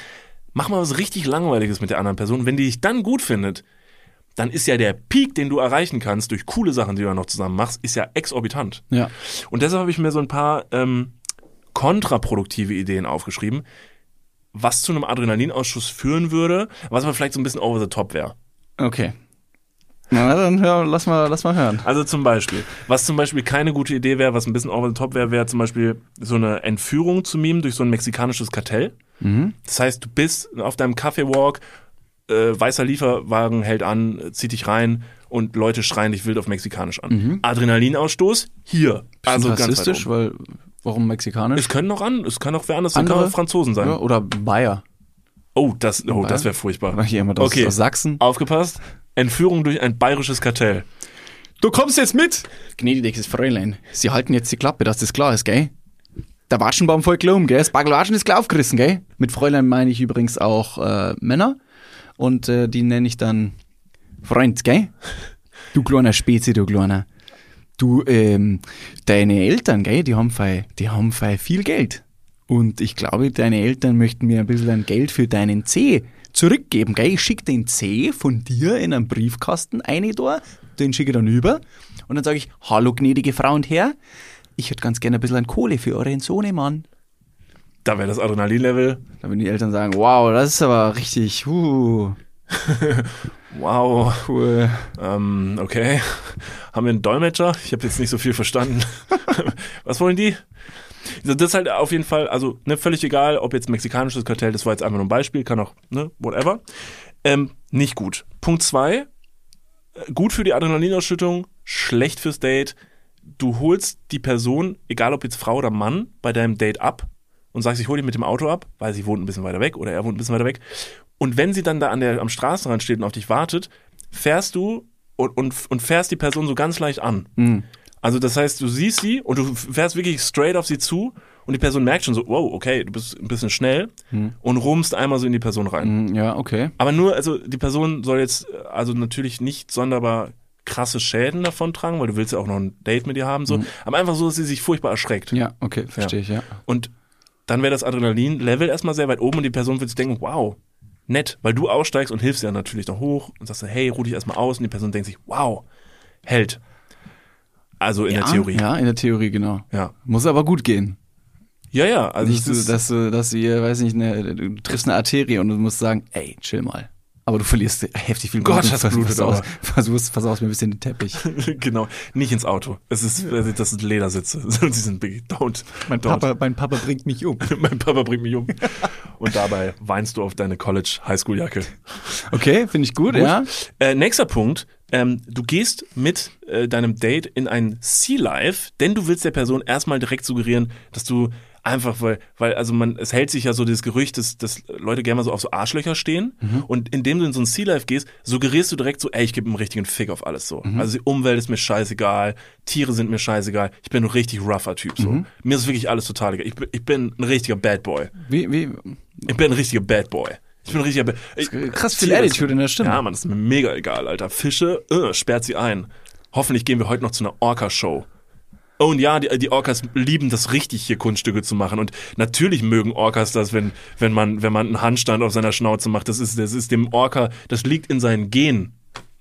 mach mal was richtig Langweiliges mit der anderen Person. Wenn die dich dann gut findet, dann ist ja der Peak, den du erreichen kannst durch coole Sachen, die du dann noch zusammen machst, ist ja exorbitant. Ja. Und deshalb habe ich mir so ein paar ähm, kontraproduktive Ideen aufgeschrieben, was zu einem Adrenalinausschuss führen würde, was aber vielleicht so ein bisschen over the top wäre. Okay. Na, dann hör, lass mal, lass mal hören. Also zum Beispiel, was zum Beispiel keine gute Idee wäre, was ein bisschen over the top wäre, wäre zum Beispiel so eine Entführung zu mimen durch so ein mexikanisches Kartell. Das heißt, du bist auf deinem Kaffeewalk, äh, weißer Lieferwagen hält an, äh, zieht dich rein und Leute schreien dich wild auf Mexikanisch an. Adrenalinausstoß hier. Also also ganz rassistisch, weil, warum mexikanisch? Es können noch an, es kann auch wer anders, es Andere? kann auch Franzosen sein. Ja, oder Bayer. Oh, das, oh, das wäre furchtbar. War hier jemand aus, Okay. aus Sachsen? Aufgepasst. Entführung durch ein bayerisches Kartell. Du kommst jetzt mit! Gnädiges Fräulein, Sie halten jetzt die Klappe, dass das klar ist, gell? Der Waschenbaum voll klar um, gell? Das Bagelwaschen ist klar aufgerissen, gell? Mit Fräulein meine ich übrigens auch äh, Männer. Und äh, die nenne ich dann Freund, gell? Du kleiner Spezi, du kleiner. Du, ähm, deine Eltern, gell, die haben fei, die haben fei viel Geld. Und ich glaube, deine Eltern möchten mir ein bisschen Geld für deinen C zurückgeben, gell? Ich schicke den C von dir in einen Briefkasten eine da, den schicke ich dann über. Und dann sage ich, hallo gnädige Frau und Herr, ich hätte ganz gerne ein bisschen Kohle für euren Sohnemann. Da wäre das Adrenalinlevel. Da würden die Eltern sagen, wow, das ist aber richtig, uh, Wow. cool. Ähm, okay. Haben wir einen Dolmetscher? Ich habe jetzt nicht so viel verstanden. Was wollen die? Also Das ist halt auf jeden Fall, also ne, völlig egal, ob jetzt mexikanisches Kartell, das war jetzt einfach nur ein Beispiel, kann auch, ne, whatever. Ähm, nicht gut. Punkt zwei, äh, gut für die Adrenalinausschüttung, schlecht fürs Date. Du holst die Person, egal ob jetzt Frau oder Mann, bei deinem Date ab und sagst, ich hole dich mit dem Auto ab, weil sie wohnt ein bisschen weiter weg oder er wohnt ein bisschen weiter weg. Und wenn sie dann da an der, am Straßenrand steht und auf dich wartet, fährst du und, und, und fährst die Person so ganz leicht an. Mhm. Also das heißt, du siehst sie und du fährst wirklich straight auf sie zu und die Person merkt schon so, wow, okay, du bist ein bisschen schnell und rummst einmal so in die Person rein. Mhm, Ja, okay. Aber nur, also die Person soll jetzt also natürlich nicht sonderbar krasse Schäden davon tragen, weil du willst ja auch noch ein Date mit ihr haben, so. Aber einfach so, dass sie sich furchtbar erschreckt. Ja, okay, verstehe ich, ja. Und dann wäre das Adrenalin-Level erstmal sehr weit oben und die Person wird sich denken, wow, nett, weil du aussteigst und hilfst ja natürlich noch hoch und sagst, hey, ruh dich erstmal aus und die Person denkt sich, wow, Held. Also in ja, der Theorie. Ja, in der Theorie, genau. Ja. Muss aber gut gehen. Ja, ja, also nicht so, dass du, dass du ihr, weiß nicht, eine, du triffst eine Arterie und du musst sagen, ey, chill mal. Aber du verlierst heftig viel Gott, und das blutet aber. versuchst, versaust mir ein bisschen den Teppich. genau, nicht ins Auto. Es ist, das sind Ledersitze. Sie sind big. Don't. Mein don't. Papa, mein Papa bringt mich um. mein Papa bringt mich um. Und dabei weinst du auf deine College Highschool-Jacke. Okay, finde ich gut, Gut. ja. Äh, nächster Punkt. Ähm, du gehst mit äh, deinem Date in ein Sea Life, denn du willst der Person erstmal direkt suggerieren, dass du einfach, weil, weil, also man, es hält sich ja so dieses Gerücht, dass, dass Leute gerne mal so auf so Arschlöcher stehen. Und indem du in so ein Sea Life gehst, suggerierst du direkt so, ey, ich gebe einen richtigen Fick auf alles so. Also die Umwelt ist mir scheißegal, Tiere sind mir scheißegal, ich bin ein richtig rougher Typ so. Mir ist wirklich alles total egal. Ich, bin- ich bin ein richtiger Bad Boy. Wie, wie, Ich bin ein richtiger Bad Boy. Ich bin ein richtiger Bad ich, krass viel Attitude in der Stimme. Ja, Mann, das ist mir mega egal, Alter. Fische, äh, sperrt sie ein. Hoffentlich gehen wir heute noch zu einer Orca-Show. Oh, und ja, die, die Orcas lieben das richtig, hier Kunststücke zu machen. Und natürlich mögen Orcas das, wenn, wenn man, wenn man einen Handstand auf seiner Schnauze macht. Das ist, das ist dem Orca, das liegt in seinen Genen.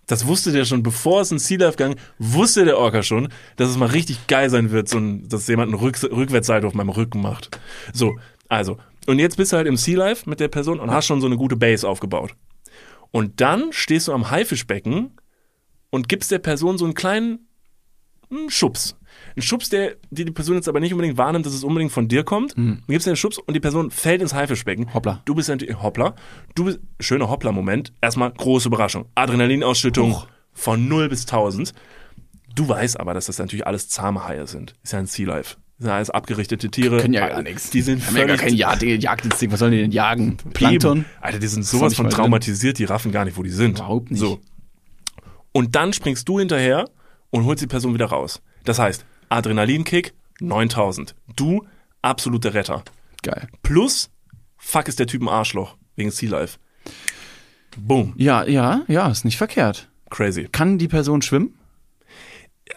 Das wusste der schon, bevor es in Sea Life gang, wusste der Orca schon, dass es mal richtig geil sein wird, so ein, dass jemand einen Rück, Rückwärtssalto auf meinem Rücken macht. So, also. Und jetzt bist du halt im Sea Life mit der Person und hast schon so eine gute Base aufgebaut. Und dann stehst du am Haifischbecken und gibst der Person so einen kleinen hm, Schubs. Ein Schubs, der die, die Person jetzt aber nicht unbedingt wahrnimmt, dass es unbedingt von dir kommt. Du gibst ihr einen Schubs und die Person fällt ins Haifischbecken. Hoppla. Du bist natürlich, hoppla. Du bist, schöner Hoppla-Moment. Erstmal große Überraschung. Adrenalinausschüttung von 0 bis 1000. Du weißt aber, dass das natürlich alles zahme Haie sind. Ist ja ein Sea Life. Das sind alles abgerichtete Tiere. Können ja gar nichts. Die sind Haben ja gar völlig kein Jagd, Jagdinstinkt. Was sollen die denn jagen? Plankton? Eben. Alter, die sind sowas von drin. traumatisiert, die raffen gar nicht, wo die sind. Überhaupt nicht. So. Und dann springst du hinterher und holst die Person wieder raus. Das heißt, Adrenalinkick 9000. Du, absoluter Retter. Geil. Plus, fuck ist der Typ ein Arschloch wegen Sea Life. Boom. Ja, ja, ja, ist nicht verkehrt. Crazy. Kann die Person schwimmen?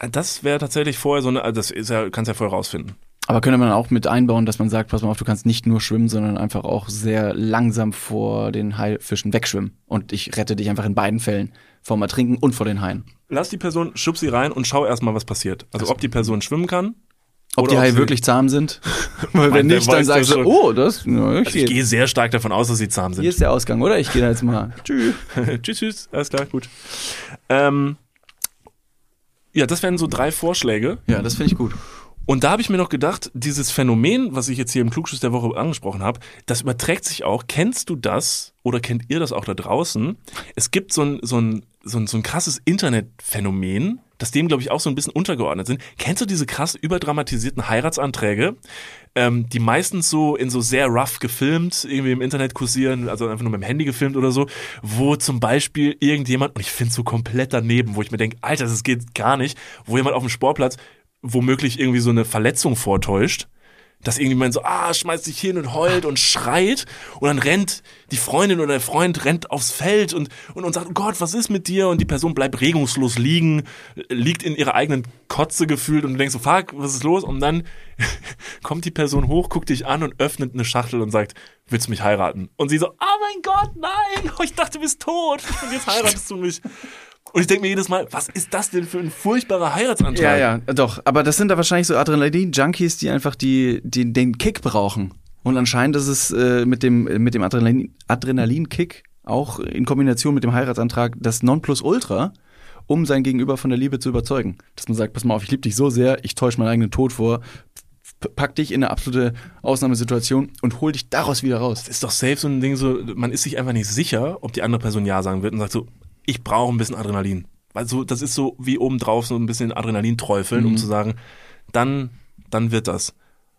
Ja, das wäre tatsächlich vorher so eine, also das ist ja, kannst ja vorher rausfinden. Aber könnte man auch mit einbauen, dass man sagt, pass mal auf, du kannst nicht nur schwimmen, sondern einfach auch sehr langsam vor den Haifischen wegschwimmen. Und ich rette dich einfach in beiden Fällen. Vom Ertrinken und vor den Haien. Lass die Person, schub sie rein und schau erstmal, was passiert. Also, ob die Person schwimmen kann. Ob die Haie wirklich zahm sind? Weil wenn Mann, nicht, dann sagst du, oh, das, na, ich Also ich geh. gehe sehr stark davon aus, dass sie zahm sind. Hier ist der Ausgang, oder? Ich gehe da jetzt mal. Tschüss. tschüss, tschüss, alles klar, gut. Ähm, ja, das wären so drei Vorschläge. Ja, das finde ich gut. Und da habe ich mir noch gedacht, dieses Phänomen, was ich jetzt hier im Klugschuss der Woche angesprochen habe, das überträgt sich auch. Kennst du das oder kennt ihr das auch da draußen? Es gibt so ein, so ein, so ein, so ein krasses Internetphänomen, das dem, glaube ich, auch so ein bisschen untergeordnet sind. Kennst du diese krass überdramatisierten Heiratsanträge, ähm, die meistens so in so sehr rough gefilmt, irgendwie im Internet kursieren, also einfach nur mit dem Handy gefilmt oder so, wo zum Beispiel irgendjemand, und ich finde so komplett daneben, wo ich mir denke, Alter, das geht gar nicht, wo jemand auf dem Sportplatz womöglich irgendwie so eine Verletzung vortäuscht, dass irgendjemand so, ah, schmeißt sich hin und heult und schreit und dann rennt die Freundin oder der Freund rennt aufs Feld und, und, und sagt, oh Gott, was ist mit dir? Und die Person bleibt regungslos liegen, liegt in ihrer eigenen Kotze gefühlt und du denkst so, fuck, was ist los? Und dann kommt die Person hoch, guckt dich an und öffnet eine Schachtel und sagt, willst du mich heiraten? Und sie so, oh mein Gott, nein, ich dachte, du bist tot und jetzt heiratest du mich. Und ich denke mir jedes Mal, was ist das denn für ein furchtbarer Heiratsantrag? Ja, ja, doch. Aber das sind da wahrscheinlich so Adrenalin-Junkies, die einfach die, die, den Kick brauchen. Und anscheinend ist es äh, mit dem, mit dem Adrenalin- Adrenalin-Kick auch in Kombination mit dem Heiratsantrag das Nonplusultra, um sein Gegenüber von der Liebe zu überzeugen. Dass man sagt, pass mal auf, ich liebe dich so sehr, ich täusche meinen eigenen Tod vor, pack dich in eine absolute Ausnahmesituation und hol dich daraus wieder raus. Das ist doch safe so ein Ding, so, man ist sich einfach nicht sicher, ob die andere Person Ja sagen wird und sagt so, ich brauche ein bisschen Adrenalin. also das ist so wie obendrauf so ein bisschen Adrenalin träufeln, um Mhm. zu sagen, dann, dann wird das.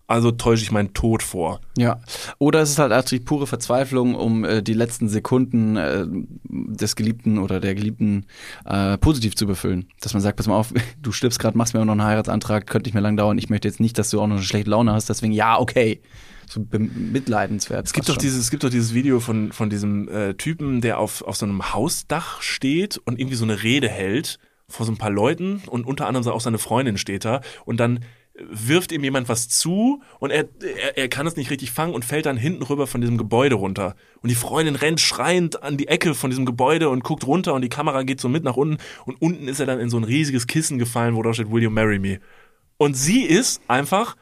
Also täusche ich meinen Tod vor. Ja. Oder es ist halt eigentlich pure Verzweiflung, um äh, die letzten Sekunden äh, des Geliebten oder der Geliebten äh, positiv zu befüllen. Dass man sagt, pass mal auf, du stirbst gerade, machst mir auch noch einen Heiratsantrag, könnte nicht mehr lang dauern. Ich möchte jetzt nicht, dass du auch noch eine schlechte Laune hast. Deswegen, ja, okay. So mitleidenswert. Es gibt doch dieses, es gibt doch dieses Video von, von diesem äh, Typen, der auf, auf so einem Hausdach steht und irgendwie so eine Rede hält vor so ein paar Leuten und unter anderem auch seine Freundin steht da und dann wirft ihm jemand was zu und er, er, er kann es nicht richtig fangen und fällt dann hinten rüber von diesem Gebäude runter. Und die Freundin rennt schreiend an die Ecke von diesem Gebäude und guckt runter und die Kamera geht so mit nach unten und unten ist er dann in so ein riesiges Kissen gefallen, wo da steht, Will you marry me? Und sie ist einfach,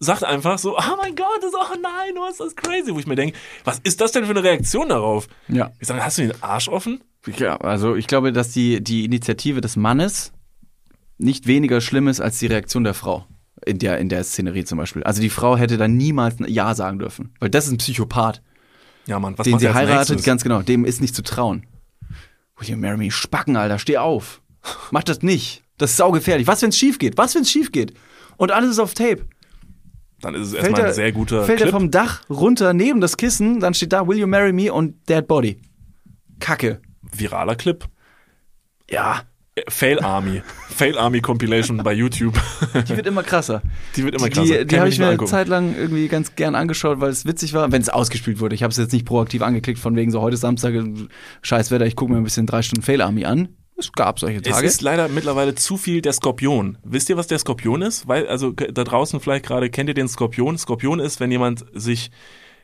sagt einfach so, oh mein Gott, das ist, oh nein, was ist das crazy? Wo ich mir denke, was ist das denn für eine Reaktion darauf? Ja. Ich sage, hast du den Arsch offen? Ja, also ich glaube, dass die, die Initiative des Mannes nicht weniger schlimm ist als die Reaktion der Frau. In der, in der Szenerie zum Beispiel. Also die Frau hätte dann niemals ein Ja sagen dürfen. Weil das ist ein Psychopath. Ja, Mann, was den sie heiratet, nächstes? ganz genau. Dem ist nicht zu trauen. Will you marry me? Spacken, Alter, steh auf. Mach das nicht. Das ist saugefährlich. Was, wenn's schief geht? Was, wenn's schief geht? Und alles ist auf Tape. Dann ist es Fällt erstmal er, ein sehr guter fällt Clip. er vom Dach runter neben das Kissen, dann steht da Will you marry me und Dead Body. Kacke. Viraler Clip. Ja, Äh, Fail Army. Fail Army Compilation bei YouTube. die wird immer krasser. Die wird immer Die, krasser. die, die Kann habe ich mir eine. Zeit lang irgendwie ganz gern angeschaut, weil es witzig war, wenn es ausgespielt wurde. Ich habe es jetzt nicht proaktiv angeklickt, von wegen so heute Samstag, scheiß Wetter, ich gucke mir ein bisschen drei Stunden Fail Army an. Es gab solche Es Tage. ist leider mittlerweile zu viel der Skorpion. Wisst ihr, was der Skorpion ist? Weil, also da draußen vielleicht gerade, kennt ihr den Skorpion? Skorpion ist, wenn jemand sich,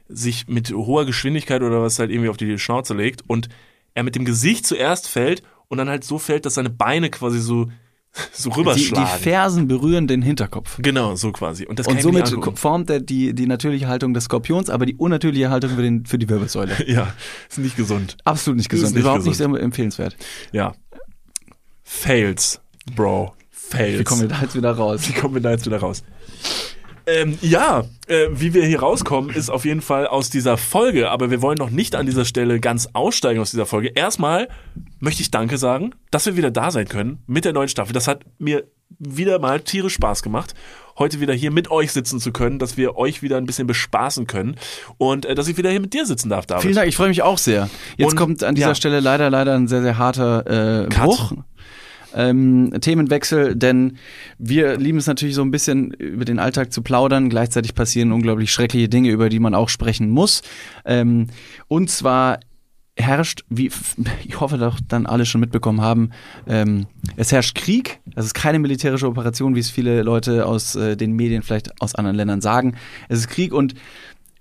sich mit hoher Geschwindigkeit oder was halt irgendwie auf die Schnauze legt und er mit dem Gesicht zuerst fällt und dann halt so fällt, dass seine Beine quasi so, so die, rüberschlagen. die Fersen berühren den Hinterkopf. genau, so quasi. Und das Und somit formt er die, die natürliche Haltung des Skorpions, aber die unnatürliche Haltung für, den, für die Wirbelsäule. Ja, ist nicht gesund. Absolut nicht gesund, nicht überhaupt gesund. nicht empfehlenswert. Ja. Fails, Bro. Fails. Wie kommen wir da jetzt wieder raus? Wie kommen wir da jetzt wieder raus? Ähm, ja, äh, wie wir hier rauskommen, ist auf jeden Fall aus dieser Folge, aber wir wollen noch nicht an dieser Stelle ganz aussteigen aus dieser Folge. Erstmal möchte ich Danke sagen, dass wir wieder da sein können mit der neuen Staffel. Das hat mir wieder mal tierisch Spaß gemacht, heute wieder hier mit euch sitzen zu können, dass wir euch wieder ein bisschen bespaßen können und äh, dass ich wieder hier mit dir sitzen darf, David. Vielen Dank, ich freue mich auch sehr. Jetzt Und, kommt an dieser ja. Stelle leider, leider ein sehr, sehr harter äh, Cut. Bruch. Ähm, Themenwechsel, denn wir lieben es natürlich so ein bisschen über den Alltag zu plaudern. Gleichzeitig passieren unglaublich schreckliche Dinge, über die man auch sprechen muss. Ähm, und zwar herrscht, wie ich hoffe doch dann alle schon mitbekommen haben, ähm, es herrscht Krieg. Das ist keine militärische Operation, wie es viele Leute aus äh, den Medien vielleicht aus anderen Ländern sagen. Es ist Krieg und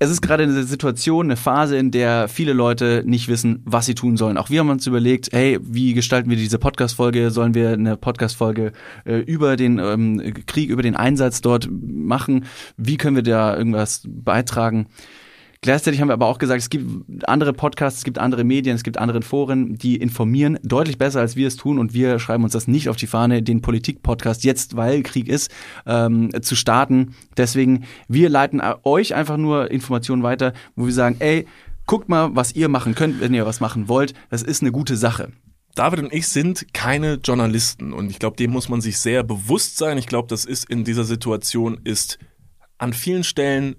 es ist gerade eine Situation, eine Phase, in der viele Leute nicht wissen, was sie tun sollen. Auch wir haben uns überlegt, hey, wie gestalten wir diese Podcast-Folge? Sollen wir eine Podcast-Folge äh, über den ähm, Krieg, über den Einsatz dort machen? Wie können wir da irgendwas beitragen? Gleichzeitig haben wir aber auch gesagt, es gibt andere Podcasts, es gibt andere Medien, es gibt andere Foren, die informieren deutlich besser, als wir es tun. Und wir schreiben uns das nicht auf die Fahne, den Politik-Podcast jetzt, weil Krieg ist, ähm, zu starten. Deswegen, wir leiten euch einfach nur Informationen weiter, wo wir sagen, ey, guckt mal, was ihr machen könnt, wenn ihr was machen wollt. Das ist eine gute Sache. David und ich sind keine Journalisten und ich glaube, dem muss man sich sehr bewusst sein. Ich glaube, das ist in dieser Situation ist an vielen Stellen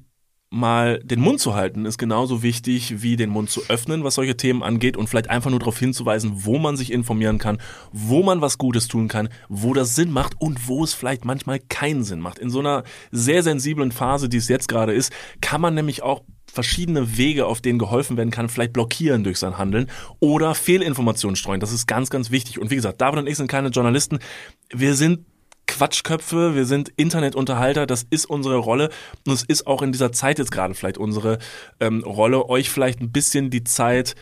mal den Mund zu halten, ist genauso wichtig wie den Mund zu öffnen, was solche Themen angeht und vielleicht einfach nur darauf hinzuweisen, wo man sich informieren kann, wo man was Gutes tun kann, wo das Sinn macht und wo es vielleicht manchmal keinen Sinn macht. In so einer sehr sensiblen Phase, die es jetzt gerade ist, kann man nämlich auch verschiedene Wege, auf denen geholfen werden kann, vielleicht blockieren durch sein Handeln oder Fehlinformationen streuen. Das ist ganz, ganz wichtig. Und wie gesagt, David und ich sind keine Journalisten. Wir sind Quatschköpfe, wir sind Internetunterhalter, das ist unsere Rolle und es ist auch in dieser Zeit jetzt gerade vielleicht unsere ähm, Rolle, euch vielleicht ein bisschen die Zeit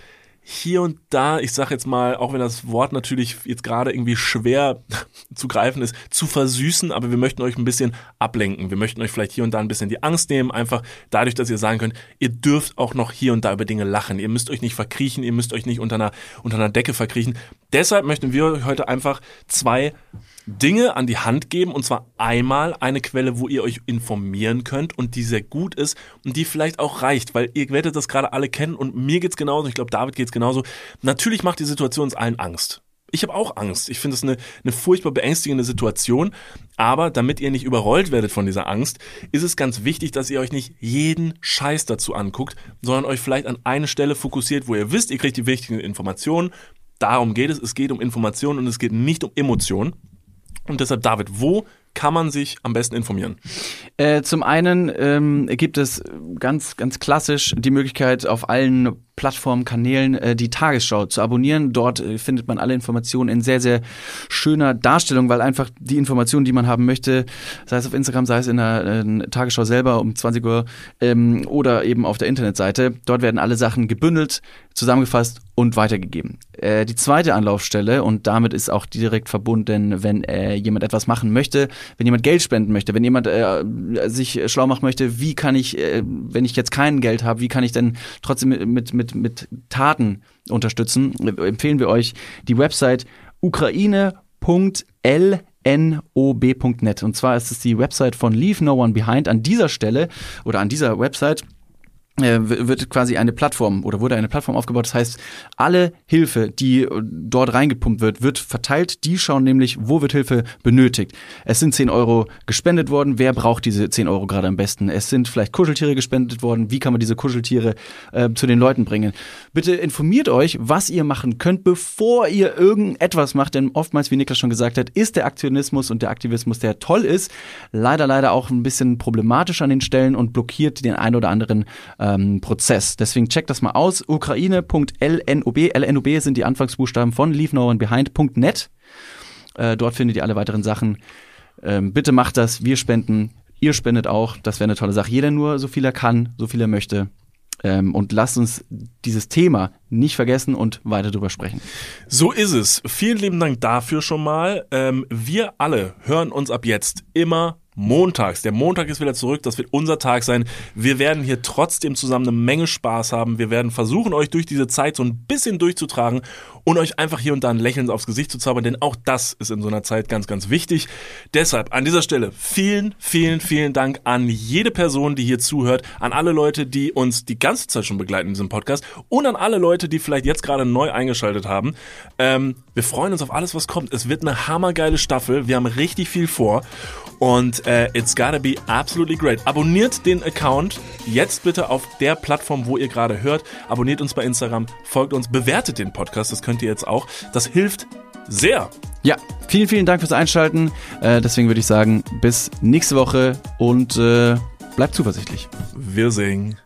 hier und da, ich sag jetzt mal, auch wenn das Wort natürlich jetzt gerade irgendwie schwer zu greifen ist, zu versüßen, aber wir möchten euch ein bisschen ablenken. Wir möchten euch vielleicht hier und da ein bisschen die Angst nehmen, einfach dadurch, dass ihr sagen könnt, ihr dürft auch noch hier und da über Dinge lachen. Ihr müsst euch nicht verkriechen, ihr müsst euch nicht unter einer, unter einer Decke verkriechen. Deshalb möchten wir euch heute einfach zwei Dinge an die Hand geben und zwar einmal eine Quelle, wo ihr euch informieren könnt und die sehr gut ist und die vielleicht auch reicht, weil ihr werdet das gerade alle kennen und mir geht's genauso, ich glaube David geht's genauso. Natürlich macht die Situation uns allen Angst. Ich habe auch Angst. Ich finde es eine, eine furchtbar beängstigende Situation. Aber damit ihr nicht überrollt werdet von dieser Angst, ist es ganz wichtig, dass ihr euch nicht jeden Scheiß dazu anguckt, sondern euch vielleicht an eine Stelle fokussiert, wo ihr wisst, ihr kriegt die wichtigen Informationen. Darum geht es. Es geht um Informationen und es geht nicht um Emotionen. Und deshalb, David, wo kann man sich am besten informieren? Äh, zum einen ähm, gibt es ganz, ganz klassisch die Möglichkeit, auf allen Plattformen, Kanälen äh, die Tagesschau zu abonnieren. Dort äh, findet man alle Informationen in sehr, sehr schöner Darstellung, weil einfach die Informationen, die man haben möchte, sei es auf Instagram, sei es in der äh, Tagesschau selber um 20 Uhr ähm, oder eben auf der Internetseite, dort werden alle Sachen gebündelt, zusammengefasst und weitergegeben. Äh, die zweite Anlaufstelle, und damit ist auch direkt verbunden, wenn äh, jemand etwas machen möchte, wenn jemand Geld spenden möchte, wenn jemand äh, sich schlau machen möchte, wie kann ich, äh, wenn ich jetzt kein Geld habe, wie kann ich denn trotzdem mit, mit, mit, mit Taten unterstützen, empfehlen wir euch die Website ukraine.lnob.net. Und zwar ist es die Website von Leave No One Behind. An dieser Stelle oder an dieser Website wird quasi eine Plattform oder wurde eine Plattform aufgebaut. Das heißt, alle Hilfe, die dort reingepumpt wird, wird verteilt. Die schauen nämlich, wo wird Hilfe benötigt. Es sind 10 Euro gespendet worden. Wer braucht diese 10 Euro gerade am besten? Es sind vielleicht Kuscheltiere gespendet worden. Wie kann man diese Kuscheltiere äh, zu den Leuten bringen? Bitte informiert euch, was ihr machen könnt, bevor ihr irgendetwas macht. Denn oftmals, wie Niklas schon gesagt hat, ist der Aktionismus und der Aktivismus, der toll ist, leider, leider auch ein bisschen problematisch an den Stellen und blockiert den ein oder anderen ähm, Prozess. Deswegen checkt das mal aus. Ukraine.lnob. LNOB sind die Anfangsbuchstaben von Leave. Äh, dort findet ihr alle weiteren Sachen. Ähm, bitte macht das. Wir spenden. Ihr spendet auch. Das wäre eine tolle Sache. Jeder nur so viel er kann, so viel er möchte. Ähm, und lasst uns dieses Thema nicht vergessen und weiter drüber sprechen. So ist es. Vielen lieben Dank dafür schon mal. Ähm, wir alle hören uns ab jetzt immer montags. Der Montag ist wieder zurück, das wird unser Tag sein. Wir werden hier trotzdem zusammen eine Menge Spaß haben. Wir werden versuchen, euch durch diese Zeit so ein bisschen durchzutragen und euch einfach hier und da ein Lächeln aufs Gesicht zu zaubern, denn auch das ist in so einer Zeit ganz, ganz wichtig. Deshalb an dieser Stelle vielen, vielen, vielen Dank an jede Person, die hier zuhört, an alle Leute, die uns die ganze Zeit schon begleiten in diesem Podcast und an alle Leute, die vielleicht jetzt gerade neu eingeschaltet haben. Ähm, wir freuen uns auf alles, was kommt. Es wird eine hammergeile Staffel. Wir haben richtig viel vor. Und äh, it's gotta be absolutely great. Abonniert den Account jetzt bitte auf der Plattform, wo ihr gerade hört. Abonniert uns bei Instagram, folgt uns, bewertet den Podcast. Das könnt ihr jetzt auch. Das hilft sehr. Ja, vielen, vielen Dank fürs Einschalten. Äh, deswegen würde ich sagen, bis nächste Woche und äh, bleibt zuversichtlich. Wir singen.